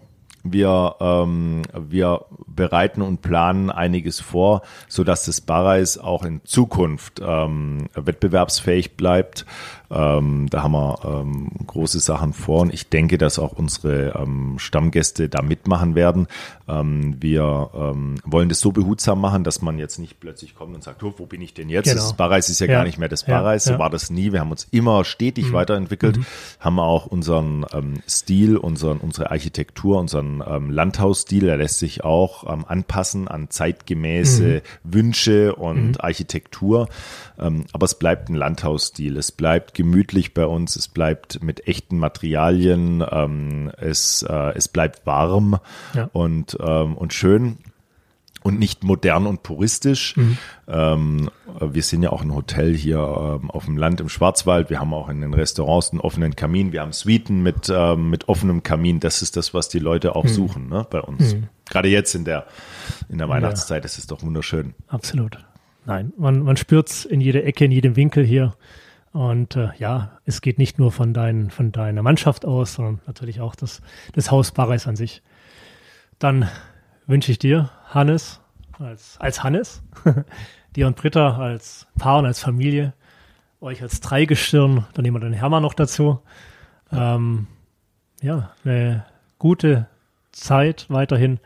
wir, ähm, wir bereiten und planen einiges vor, so dass das Barreis auch in Zukunft ähm, wettbewerbsfähig bleibt. Ähm, da haben wir ähm, große Sachen vor und ich denke, dass auch unsere ähm, Stammgäste da mitmachen werden. Ähm, wir ähm, wollen das so behutsam machen, dass man jetzt nicht plötzlich kommt und sagt, "Oh, wo bin ich denn jetzt? Genau. Das Barreis ist ja, Ja. gar nicht mehr das Ja, Barreis, so ja. Mhm. war das nie. Wir haben uns immer stetig weiterentwickelt, haben auch unseren ähm, Stil, unseren, unsere Architektur, unseren Landhausstil, der lässt sich auch anpassen an zeitgemäße Wünsche und Architektur. Ähm, aber es bleibt ein Landhausstil. Es bleibt gemütlich bei uns. Es bleibt mit echten Materialien. Ähm, es, äh, es bleibt warm Ja. und, ähm, und schön und nicht modern und puristisch. Ähm, wir sind ja auch ein Hotel hier ähm, auf dem Land im Schwarzwald. Wir haben auch in den Restaurants einen offenen Kamin. Wir haben Suiten mit, ähm, mit offenem Kamin. Das ist das, was die Leute auch suchen ne, bei uns. Gerade jetzt in der, in der Weihnachtszeit, das ist doch wunderschön. Absolut. Nein, man, man spürt's in jeder Ecke, in jedem Winkel hier. Und äh, ja, es geht nicht nur von, dein, von deiner Mannschaft aus, sondern natürlich auch das, des Haus Barreis an sich. Dann wünsche ich dir, Hannes, als, als Hannes, dir und Britta als Paar und als Familie, euch als Dreigestirn, dann nehmen wir den Hermann noch dazu. Ähm, ja, eine gute Zeit weiterhin,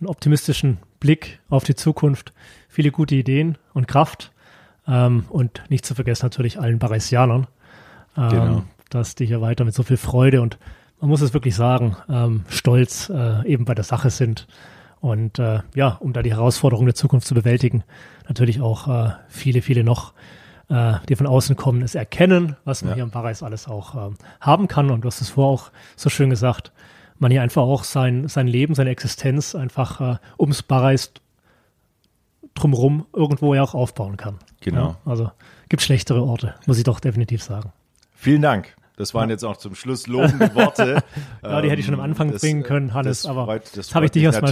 einen optimistischen Blick auf die Zukunft, viele gute Ideen und Kraft. Ähm, und nicht zu vergessen natürlich allen Barreisianern, ähm, Genau. dass die hier weiter mit so viel Freude und man muss es wirklich sagen, ähm, stolz äh, eben bei der Sache sind. Und äh, ja, um da die Herausforderungen der Zukunft zu bewältigen, natürlich auch äh, viele, viele noch, äh, die von außen kommen, es erkennen, was man Ja. hier im Barreis alles auch ähm, haben kann. Und du hast es vorher auch so schön gesagt, man hier einfach auch sein, sein Leben, seine Existenz einfach äh, ums Barreis drumherum irgendwo ja auch aufbauen kann. Genau. Ja, also gibt schlechtere Orte, muss ich doch definitiv sagen. Vielen Dank. Das waren jetzt auch zum Schluss lobende Worte. Ja, die hätte ich schon am Anfang das, bringen können, Hannes, das aber freut, das das habe ich dich mich erst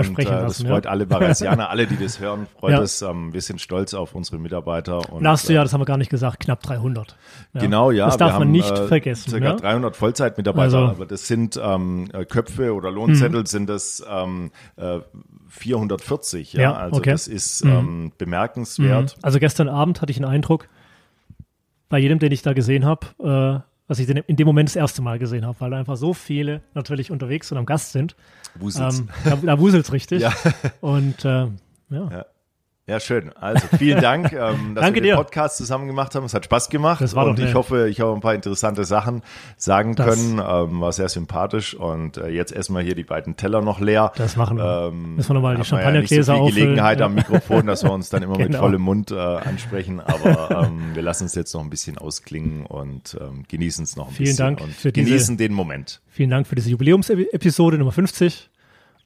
und, sprechen äh, Das lassen, ja. freut alle Baresianer, alle, die das hören, freut Ja. es. Ähm, wir sind stolz auf unsere Mitarbeiter. Und, du äh, ja, das haben wir gar nicht gesagt, knapp 300. Ja. Genau, ja. Das darf man haben, nicht äh, vergessen. Circa ja? 300 Vollzeitmitarbeiter, Also- aber das sind ähm, äh, Köpfe oder Lohnzettel sind das ähm, äh, 440. Ja, Ja, also okay. das ist ähm, bemerkenswert. Also gestern Abend hatte ich einen Eindruck, bei jedem, den ich da gesehen habe, äh, was ich in dem Moment das erste Mal gesehen habe, weil da einfach so viele natürlich unterwegs und am Gast sind. Wuselt's. Ähm, da, da wuselt's richtig. Ja. Und äh, ja. Ja. Ja, schön. Also vielen Dank, ähm, dass Danke wir den dir. Podcast zusammen gemacht haben. Es hat Spaß gemacht Das war und ich hoffe, ich habe ein paar interessante Sachen sagen Das- können. Ähm, war sehr sympathisch und äh, jetzt essen wir hier die beiden Teller noch leer. Das machen wir. Ähm, Müssen wir nochmal die man ja so Champagnergläser auffüllen. Gelegenheit Ja. am Mikrofon, dass wir uns dann immer mit Genau. vollem Mund äh, ansprechen. Aber ähm, wir lassen es jetzt noch ein bisschen ausklingen und ähm, genießen es noch ein Vielen bisschen Dank und für diese- genießen den Moment. Vielen Dank für diese Jubiläumsepisode Nummer 50.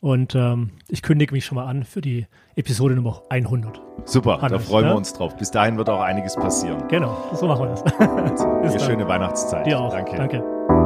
Und ähm, ich kündige mich schon mal an für die Episode Nummer 100. Super, da Hannes, freuen ja? wir uns drauf. Bis dahin wird auch einiges passieren. Genau, so machen wir das. Also, dann. schöne Weihnachtszeit. Dir auch. Danke. Danke.